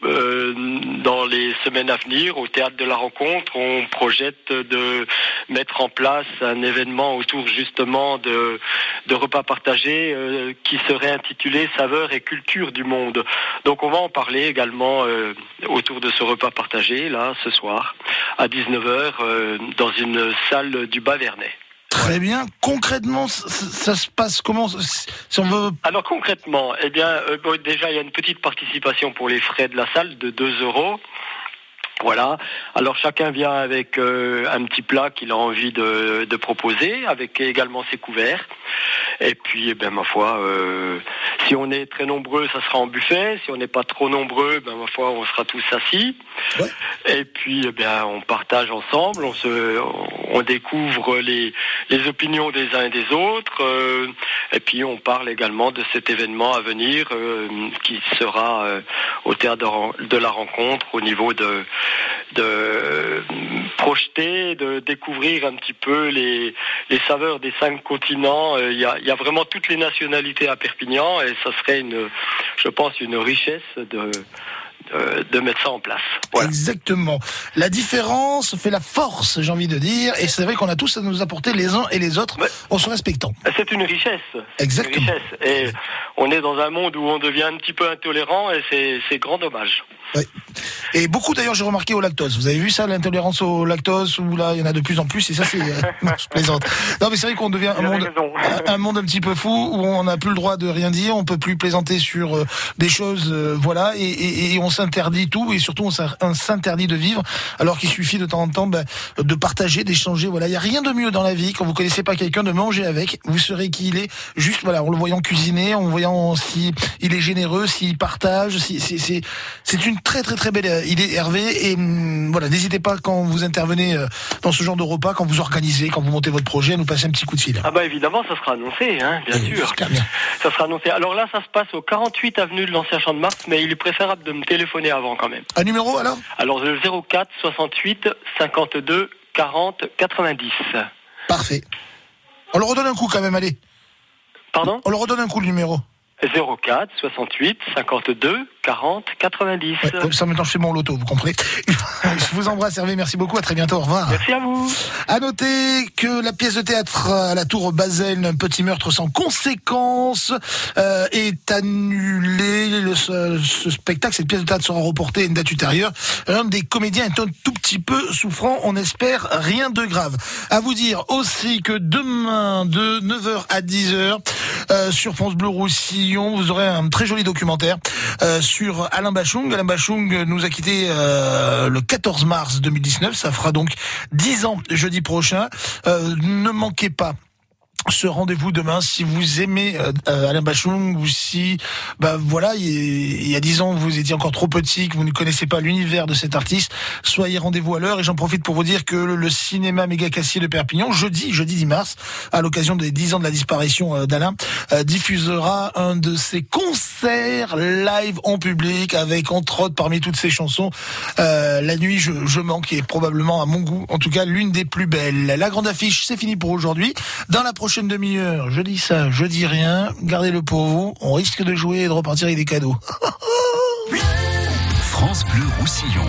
euh, dans les semaines à venir au théâtre de la rencontre, on projette de mettre en place un événement autour justement de, repas partagés qui serait intitulé Saveurs et culture du monde. Donc on va en parler également autour de ce repas partagé là ce soir à 19h euh, dans une salle du Bas-Vernet. Très bien. Concrètement, ça, ça se passe comment si on veut... Alors concrètement, eh bien, euh, bon, déjà il y a une petite participation pour les frais de la salle de 2 euros. Voilà. Alors chacun vient avec euh, un petit plat qu'il a envie de, de proposer, avec également ses couverts. Et puis, eh ben, ma foi, euh, si on est très nombreux, ça sera en buffet. Si on n'est pas trop nombreux, ben, ma foi, on sera tous assis. Et puis, eh bien, on partage ensemble, on, se, on découvre les, les opinions des uns et des autres. euh, et puis, on parle également de cet événement à venir qui sera au théâtre de la rencontre au niveau de, de projeter, de découvrir un petit peu les, les saveurs des cinq continents. Euh, Il y, a, il y a vraiment toutes les nationalités à Perpignan et ça serait une, je pense, une richesse de, de, de mettre ça en place. Exactement. La différence fait la force, j'ai envie de dire. Et c'est vrai qu'on a tous à nous apporter les uns et les autres en se respectant. C'est une richesse. Exactement. Une richesse. Et on est dans un monde où on devient un petit peu intolérant et c'est grand dommage. Et beaucoup d'ailleurs, j'ai remarqué au lactose. Vous avez vu ça, l'intolérance au lactose, où là, il y en a de plus en plus, et ça, c'est. non, je plaisante. Non, mais c'est vrai qu'on devient un monde, un, monde un petit peu fou, où on n'a plus le droit de rien dire, on peut plus plaisanter sur euh, des choses, euh, voilà, et, et- et on s'interdit tout, et surtout on s'in- on s'interdit de vivre, alors qu'il suffit de temps en temps ben, de partager, d'échanger. Voilà, il y a rien de mieux dans la vie quand vous connaissez pas quelqu'un de manger avec. Vous serez qui il est, juste voilà, en le voyant cuisiner, en voyant si il est généreux, s'il partage, si, c'est, c'est, c'est une très très très belle euh, idée, Hervé. Et hum, voilà, n'hésitez pas quand vous intervenez euh, dans ce genre de repas, quand vous organisez, quand vous montez votre projet, à nous passer un petit coup de fil. Ah bah évidemment, ça sera annoncé, hein, bien sûr. Ça sera annoncé. Alors là, ça se passe au 48 avenue de l'Ancien Champ de Mars, mais il est préférable de me téléphoner avant quand même. Un numéro alors? Alors le 04 68 52 40 90. Parfait. On le redonne un coup quand même, allez. Pardon? On le redonne un coup le numéro. 04 68 52 40 90. Ouais, comme ça maintenant je fais mon loto, vous comprenez Je vous embrasse Hervé, merci beaucoup, à très bientôt, au revoir. Merci à vous. À noter que la pièce de théâtre à la Tour Basel, un petit meurtre sans conséquence, euh, est annulée. Le- ce, ce spectacle, cette pièce de théâtre sera reportée à une date ultérieure. L'un des comédiens est un tout petit peu souffrant, on espère rien de grave. À vous dire aussi que demain, de 9h à 10h, euh, sur France Bleu Roussillon, vous aurez un très joli documentaire euh, sur Alain Bachung. Alain Bachung nous a quitté euh, le 14 mars 2019. Ça fera donc 10 ans jeudi prochain. Euh, ne manquez pas ce rendez-vous demain si vous aimez euh, euh, Alain Bachung ou si bah voilà il y a- dix ans vous étiez encore trop petit que vous ne connaissez pas l'univers de cet artiste soyez rendez-vous à l'heure et j'en profite pour vous dire que le, cinéma méga Cassier de Perpignan jeudi jeudi 10 mars à l'occasion des 10 ans de la disparition euh, d'Alain euh, diffusera un de ses concerts live en public avec entre autres parmi toutes ses chansons euh, la nuit je, je manque est probablement à mon goût en tout cas l'une des plus belles. La grande affiche c'est fini pour aujourd'hui. Dans la prochaine demi-heure je dis ça je dis rien gardez-le pour vous on risque de jouer et de repartir avec des cadeaux France Bleu Roussillon.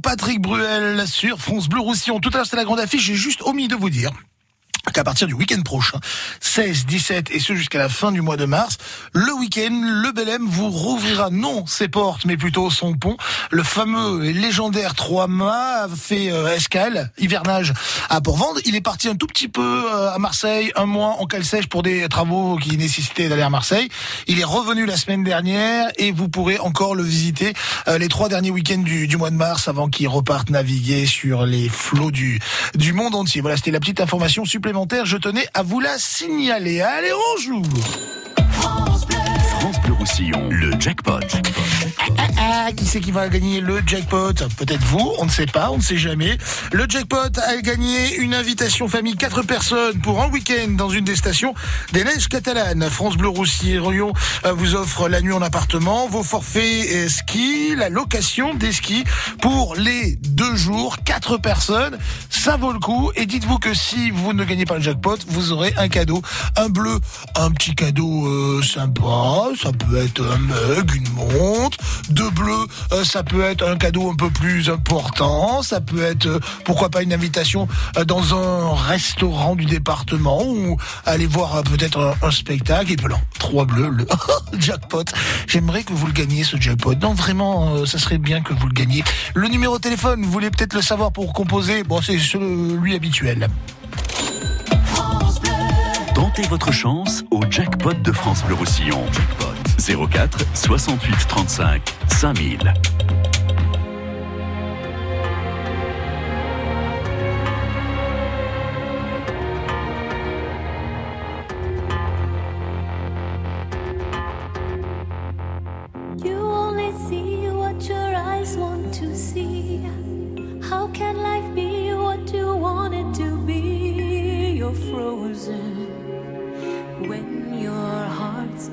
Patrick Bruel sur France Bleu Roussillon. Tout à l'heure, c'est la grande affiche. J'ai juste omis de vous dire qu'à partir du week-end prochain, 16, 17 et ce jusqu'à la fin du mois de mars, le week-end, le Belém vous rouvrira non ses portes, mais plutôt son pont. Le fameux et légendaire 3 mâts fait euh, escale, hivernage à Port-Vendre. Il est parti un tout petit peu euh, à Marseille, un mois en cale sèche pour des travaux qui nécessitaient d'aller à Marseille. Il est revenu la semaine dernière et vous pourrez encore le visiter euh, les trois derniers week-ends du, mois de mars avant qu'il reparte naviguer sur les flots du monde entier. Voilà, c'était la petite information supplémentaire. Je tenais à vous la signaler. Allez, on joue France Bleu Roussillon, le jackpot. Ah, ah, qui c'est qui va gagner le jackpot Peut-être vous, on ne sait pas, on ne sait jamais. Le jackpot a gagné une invitation famille 4 personnes pour un week-end dans une des stations des neiges catalanes. France Bleu Roussillon euh, vous offre la nuit en appartement, vos forfaits euh, ski, la location des skis pour les deux jours, 4 personnes. Ça vaut le coup et dites-vous que si vous ne gagnez pas le jackpot, vous aurez un cadeau, un bleu, un petit cadeau euh, sympa, ça peut être un mug, une montre, deux bleus, euh, ça peut être un cadeau un peu plus important, ça peut être euh, pourquoi pas une invitation euh, dans un restaurant du département ou aller voir peut-être un, spectacle et blanc, trois bleus, le jackpot. J'aimerais que vous le gagniez ce jackpot. Non vraiment, ça serait bien que vous le gagniez. Le numéro de téléphone, vous voulez peut-être le savoir pour composer? Bon, c'est celui habituel. Tentez votre chance au jackpot de France Bleu Roussillon. 04 68 35 5000. You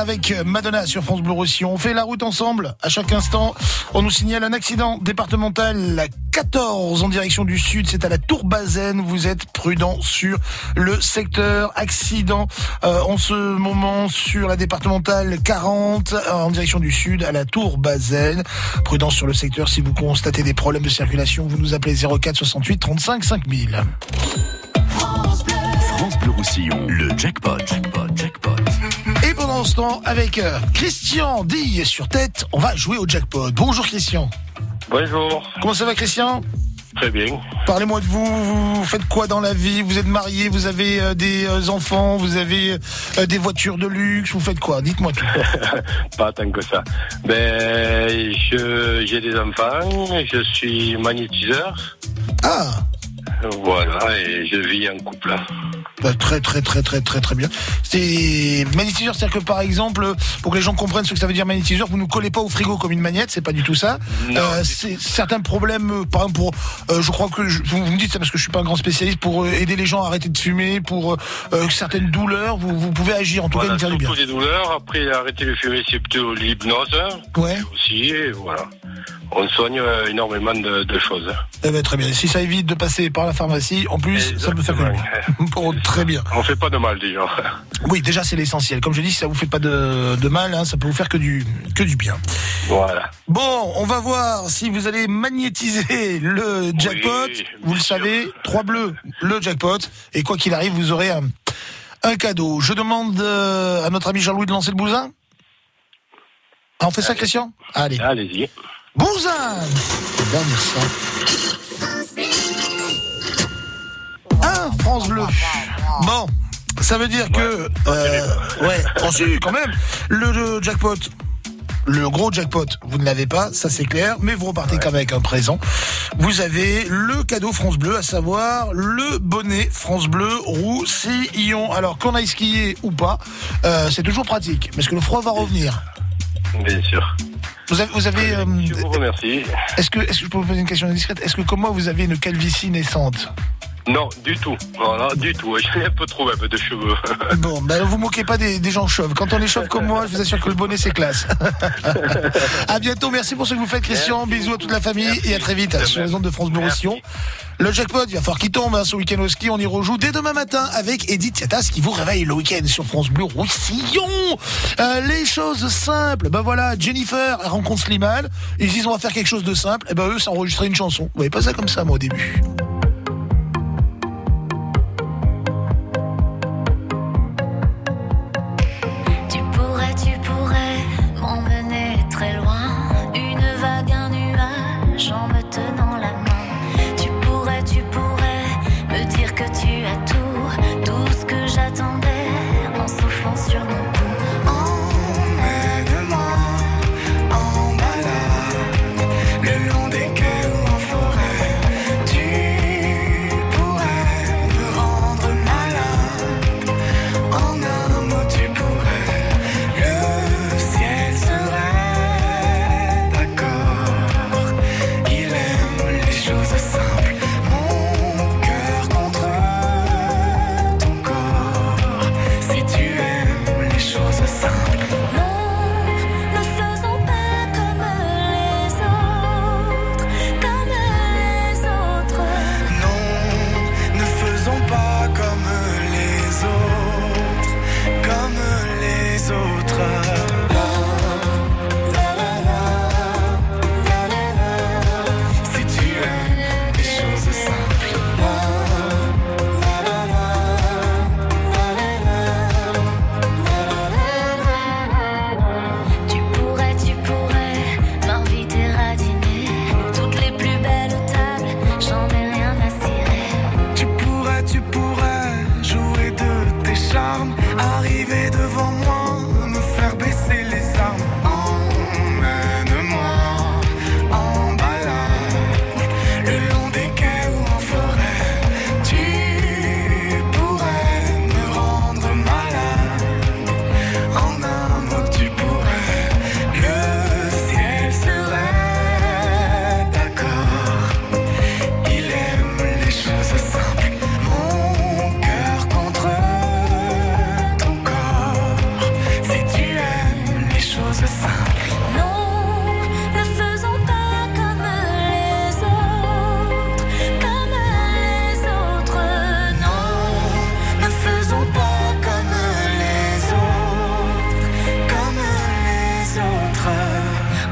Avec Madonna sur France Bleu Roussillon. On fait la route ensemble à chaque instant. On nous signale un accident départemental la 14 en direction du sud. C'est à la Tour Bazaine. Vous êtes prudent sur le secteur. Accident euh, en ce moment sur la départementale 40 euh, en direction du sud à la Tour Bazaine. Prudent sur le secteur. Si vous constatez des problèmes de circulation, vous nous appelez 04 68 35 5000. France Bleu Roussillon, le jackpot. jackpot, jackpot. Et pendant Pendant ce temps, avec euh, Christian Dille sur tête, on va jouer au jackpot. Bonjour Christian. Bonjour. Comment ça va Christian? Très bien. Parlez-moi de vous, vous faites quoi dans la vie? Vous êtes marié, vous avez euh, des euh, enfants, vous avez euh, des voitures de luxe, vous faites quoi? Dites-moi tout. Pas tant que ça. Ben, j'ai des enfants, je suis magnétiseur. Ah Voilà, et je vis en couple. Bah, très très très très très très bien. C'est magnétiseur, c'est-à-dire que par exemple, pour que les gens comprennent ce que ça veut dire magnétiseur, vous ne collez pas au frigo comme une magnète, c'est pas du tout ça. Euh, c'est certains problèmes, euh, par exemple pour, euh, je crois que je- vous, me dites ça parce que je suis pas un grand spécialiste pour aider les gens à arrêter de fumer, pour euh, certaines douleurs, vous, vous pouvez agir en tout Voilà, cas, me faire du bien. les douleurs. Après, arrêter de fumer, c'est plutôt l'hypnose. Ouais. Aussi, et voilà. On soigne euh, énormément de, de choses. Eh ben, très bien. Si ça évite de passer par la pharmacie, en plus, ça peut faire que. Bon, très bien. On fait pas de mal déjà. Oui, déjà c'est l'essentiel. Comme je dis, si ça vous fait pas de, de mal, hein, ça peut vous faire que du que du bien. Voilà. Bon, on va voir si vous allez magnétiser le jackpot. vous le savez, trois bleus, le jackpot. Et quoi qu'il arrive, vous aurez un, un cadeau. Je demande euh, à notre ami Jean-Louis de lancer le bousin. Ah, on fait ça, Christian? Allez. Allez-y. Bousin Dernière ça. Un France Bleu. Bon, ça veut dire que... euh, ouais, oh, si, quand même. Le, le jackpot, le gros jackpot, vous ne l'avez pas, ça c'est clair, mais vous repartez quand même avec un présent. Vous avez le cadeau France Bleu, à savoir le bonnet France Bleu Roussillon. Alors qu'on aille skier ou pas, euh, c'est toujours pratique, parce que le froid va revenir. Bien sûr. Vous avez, vous avez euh, Je vous remercie. est-ce que, est-ce que je peux vous poser une question indiscrète Est-ce que comme moi vous avez une calvitie naissante? Non, du tout. Voilà, du tout. J'ai un peu trop même de cheveux. Bon, ben vous moquez pas des, des gens chauves. Quand on est chauve comme moi, je vous assure que le bonnet c'est classe. à bientôt, merci pour ce que vous faites, Christian. Bisous à toute la famille et à très vite sur les ondes de France Bleu Roussillon. Le jackpot, il va falloir qu'il tombe hein, ce week-end au ski. On y rejoue dès demain matin avec Edith Tiatas qui vous réveille le week-end sur France Bleu Roussillon. Euh, les choses simples, ben voilà, Jennifer elle rencontre Slimane. Ils disent on va faire quelque chose de simple. Et ben eux, c'est enregistrer une chanson. Vous voyez pas ça comme ça moi au début.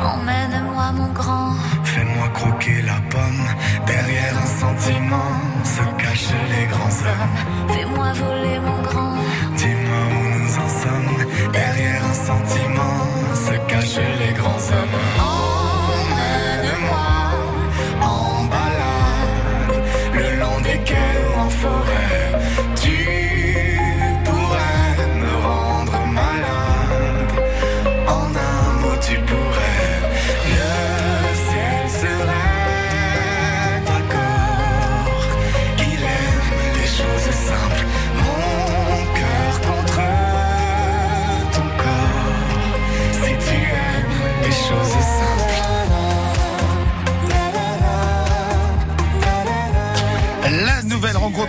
Emmène-moi, mon grand. Fais-moi croquer la pomme. Derrière un sentiment se cachent les grands hommes. Fais-moi voler, mon grand. Dis-moi où nous en sommes. Derrière un sentiment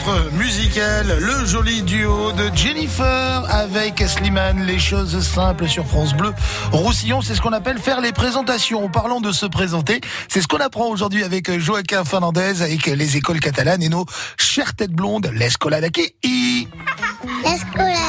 rencontre musicale, le joli duo de Jennifer avec Slimane, les choses simples sur France Bleu. Roussillon, c'est ce qu'on appelle faire les présentations. En parlant de se présenter, c'est ce qu'on apprend aujourd'hui avec Joaquin Fernandez, avec les écoles catalanes et nos chères têtes blondes, l'Escola d'Aki. L'escola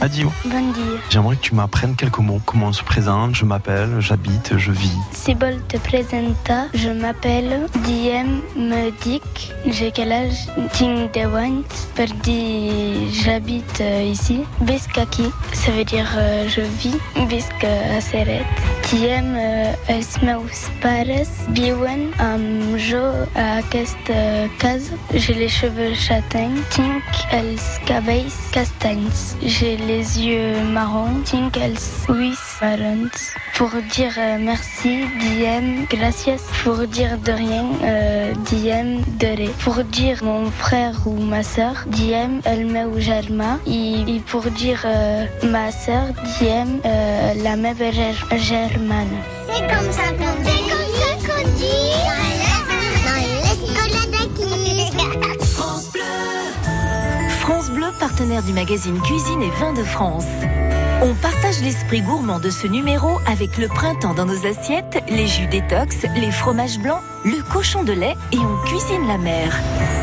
Adio. Bon dia. J'aimerais que tu m'apprennes quelques mots. Comment on se présente, je m'appelle, j'habite, je vis. C'est bol te presenta. Je m'appelle Diem Medik. J'ai quel âge? Ting Dewan. Per dire j'habite euh, ici. Biskaki. Ça veut dire euh, je vis. Bisk à Euh, els meus pares viuen amb jo a aquesta casa. J'ai les cheveux châtains. Tinc els cabells castanys. J'ai les yeux marrons. Tinc els ulls marrons. Pour dire euh, merci, diem gracias. Pour dire de rien, euh, diem de re. Pour dire mon frère ou ma soeur, diem el meu germà. Et, et pour dire ma soeur, diem la meva ger- C'est comme ça qu'on dit. C'est comme ça qu'on dit. Dans. France Bleu. France Bleu, partenaire du magazine Cuisine et Vin de France. On partage l'esprit gourmand de ce numéro avec le printemps dans nos assiettes, les jus détox, les fromages blancs, le cochon de lait et on cuisine la mer.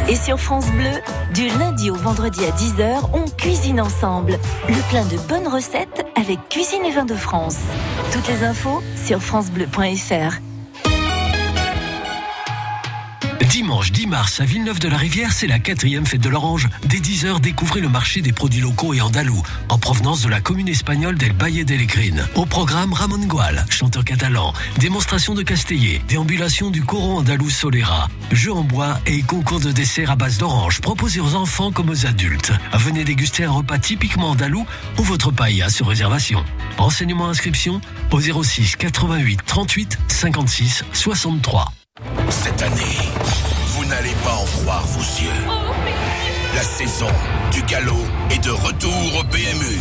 Et sur France Bleu, du lundi au vendredi à 10h, on cuisine ensemble. Le plein de bonnes recettes avec Cuisine et Vin de France. Toutes les infos sur francebleu.fr. Dimanche 10 mars à Villeneuve-de-la-Rivière, c'est la quatrième fête de l'Orange. Dès 10h, découvrez le marché des produits locaux et andalous, en provenance de la commune espagnole d'El Valle de. Au programme, Ramon Gual, chanteur catalan, démonstration de castellet, déambulation du coron andalou Solera, jeux en bois et concours de dessert à base d'orange proposés aux enfants comme aux adultes. Venez déguster un repas typiquement andalou ou votre paella sur réservation. Renseignements inscription au 06 88 38 56 63. Cette année, vous n'allez pas en croire vos yeux. La saison du galop est de retour au PMU.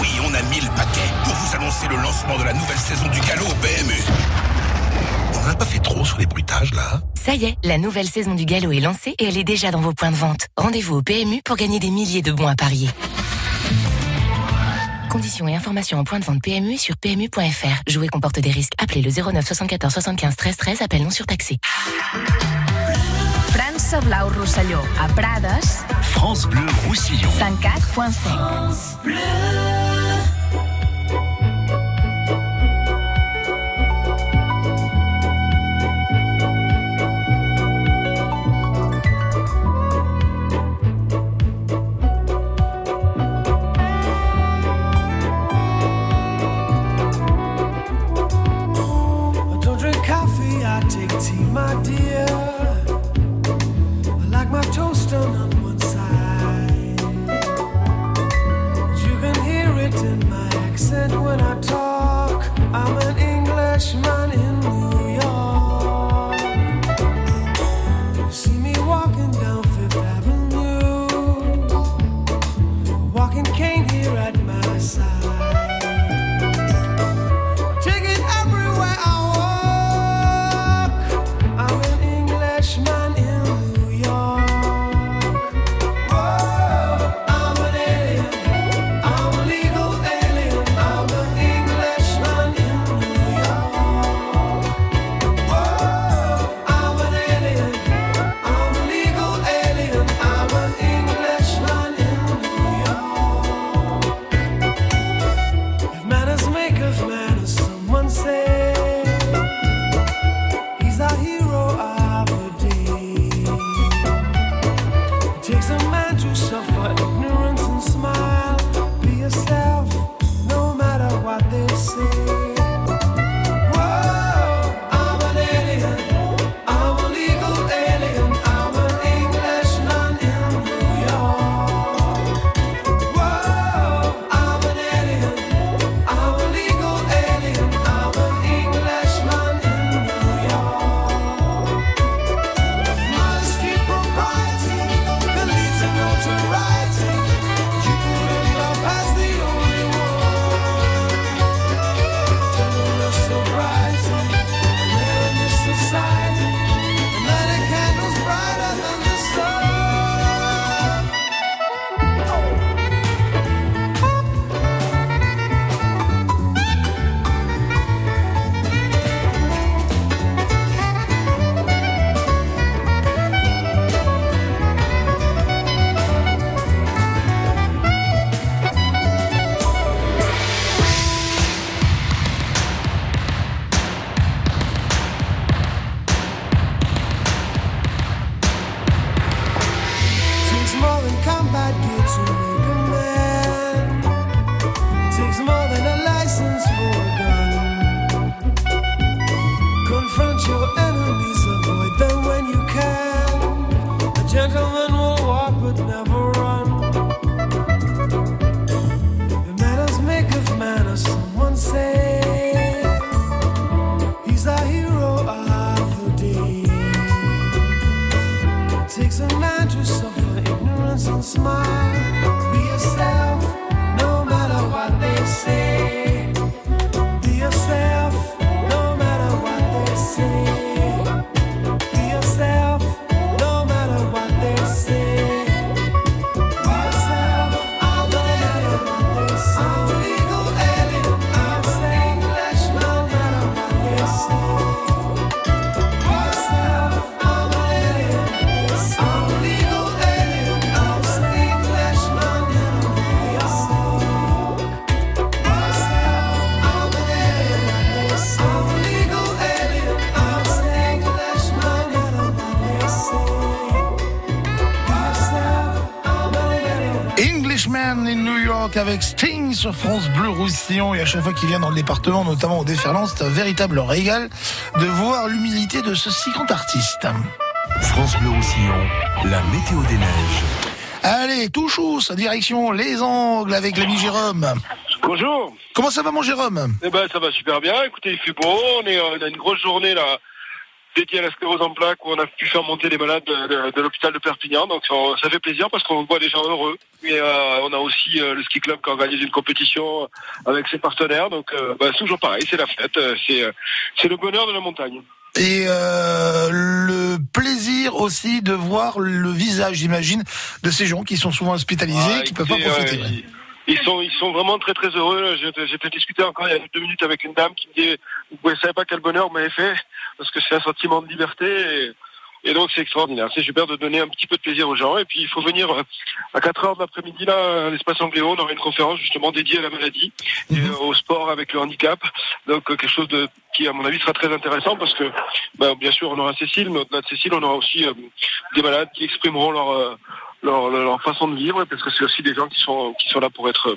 Oui, on a mis le paquet pour vous annoncer le lancement de la nouvelle saison du galop au PMU. On n'a pas fait trop sur les bruitages là hein? Ça y est, la nouvelle saison du galop est lancée et elle est déjà dans vos points de vente. Rendez-vous au PMU pour gagner des milliers de bons à parier. Conditions et informations en point de vente PMU sur PMU.fr. Jouer comporte des risques. Appelez le 09 74 75 13 13. Appel non surtaxé. França Blau Rosselló, a Prades, France Bleu Roussillon. 104.5. sur France Bleu Roussillon et à chaque fois qu'il vient dans le département, notamment au déferlant, c'est un véritable régal de voir l'humilité de ce si grand artiste. France Bleu Roussillon, la météo des neiges. Allez, tout chousse, direction les Angles avec l'ami Jérôme. Bonjour. Comment ça va mon Jérôme? Eh ben, ça va super bien. Écoutez, il fait beau. On, est, euh, on a une grosse journée là dédiée à la sclérose en plaques où on a pu faire monter les malades de, de- de l'hôpital de Perpignan. Donc ça, ça fait plaisir parce qu'on voit des gens heureux. Et euh, on a aussi euh, le ski club qui organise une compétition avec ses partenaires. Donc euh, bah, c'est toujours pareil, c'est la fête. Euh, C'est euh, c'est le bonheur de la montagne. Et le plaisir aussi de voir le visage, j'imagine, de ces gens qui sont souvent hospitalisés, Ah, qui peuvent pas profiter. Ils sont, ils sont vraiment très très heureux. J'ai discuté encore il y a deux minutes avec une dame qui me dit, vous ne savez pas quel bonheur vous m'avez fait, parce que c'est un sentiment de liberté. Et, et donc c'est extraordinaire. C'est super de donner un petit peu de plaisir aux gens. Et puis il faut venir à 4 heures de l'après-midi là, à l'espace Angléo, on aura une conférence justement dédiée à la maladie et Mhm. au sport avec le handicap. Donc euh, quelque chose de qui à mon avis sera très intéressant parce que ben, bien sûr on aura Cécile, mais au-delà de Cécile, on aura aussi euh, des malades qui exprimeront leur, euh, leur, leur, leur façon de vivre, parce que c'est aussi des gens qui sont qui sont là pour être euh,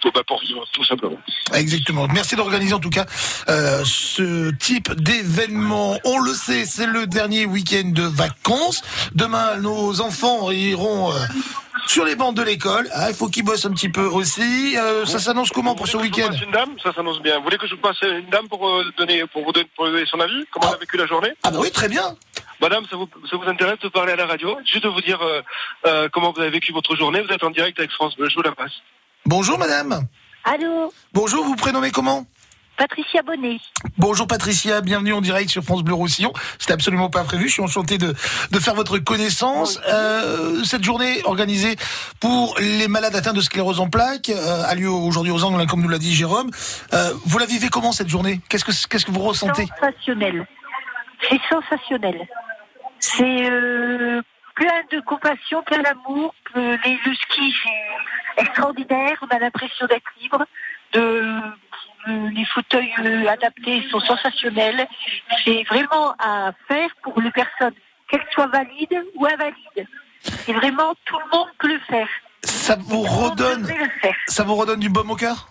pour, bah, pour vivre tout simplement. Exactement. Merci d'organiser en tout cas euh, ce type d'événement. On le sait, c'est le dernier week-end de vacances. Demain, nos enfants iront euh, sur les bancs de l'école. Ah, il faut qu'ils bossent un petit peu aussi. Euh, ça s'annonce comment pour ce week-end une dame, ça s'annonce bien. Vous voulez que je vous passe une dame pour euh, donner pour vous donner, pour donner son avis? Comment elle a vécu la journée? Ah bah oui, très bien. Madame, ça vous, ça vous intéresse de parler à la radio? Juste de vous dire euh, euh, comment vous avez vécu votre journée. Vous êtes en direct avec France Bleu, je vous la passe. Bonjour madame. Allô? Bonjour, vous prénommez comment? Patricia Bonnet. Bonjour Patricia, bienvenue en direct sur France Bleu Roussillon. C'était absolument pas prévu. Je suis enchanté de, de faire votre connaissance. Euh, cette journée organisée pour les malades atteints de sclérose en plaques euh, a lieu aujourd'hui aux Angles, hein, comme nous l'a dit Jérôme. Euh, vous la vivez comment cette journée? Qu'est-ce que qu'est-ce que vous ressentez? Sensationnel. C'est sensationnel. C'est euh, plein de compassion, plein d'amour. Les- le ski, c'est extraordinaire. On a l'impression d'être libre. De, les fauteuils euh, adaptés sont sensationnels. C'est vraiment à faire pour les personnes, qu'elles soient valides ou invalides. C'est vraiment tout le monde peut le faire. Ça vous redonne, le ça vous redonne du baume au cœur?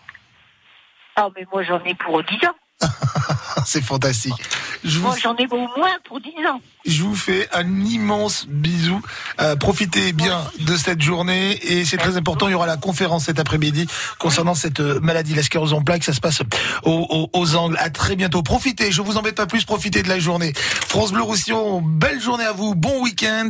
Ah, mais moi j'en ai pour 10 ans. C'est fantastique. Je vous, Moi j'en ai au moins pour 10 ans. je vous fais un immense bisou. Euh, profitez bien de cette journée et c'est très important. Il y aura la conférence cet après-midi concernant cette euh, maladie, la sclérose en plaques. Ça se passe aux, aux- aux angles. À très bientôt. Profitez. Je vous embête pas plus. Profitez de la journée. France Bleu Roussillon. Belle journée à vous. Bon week-end.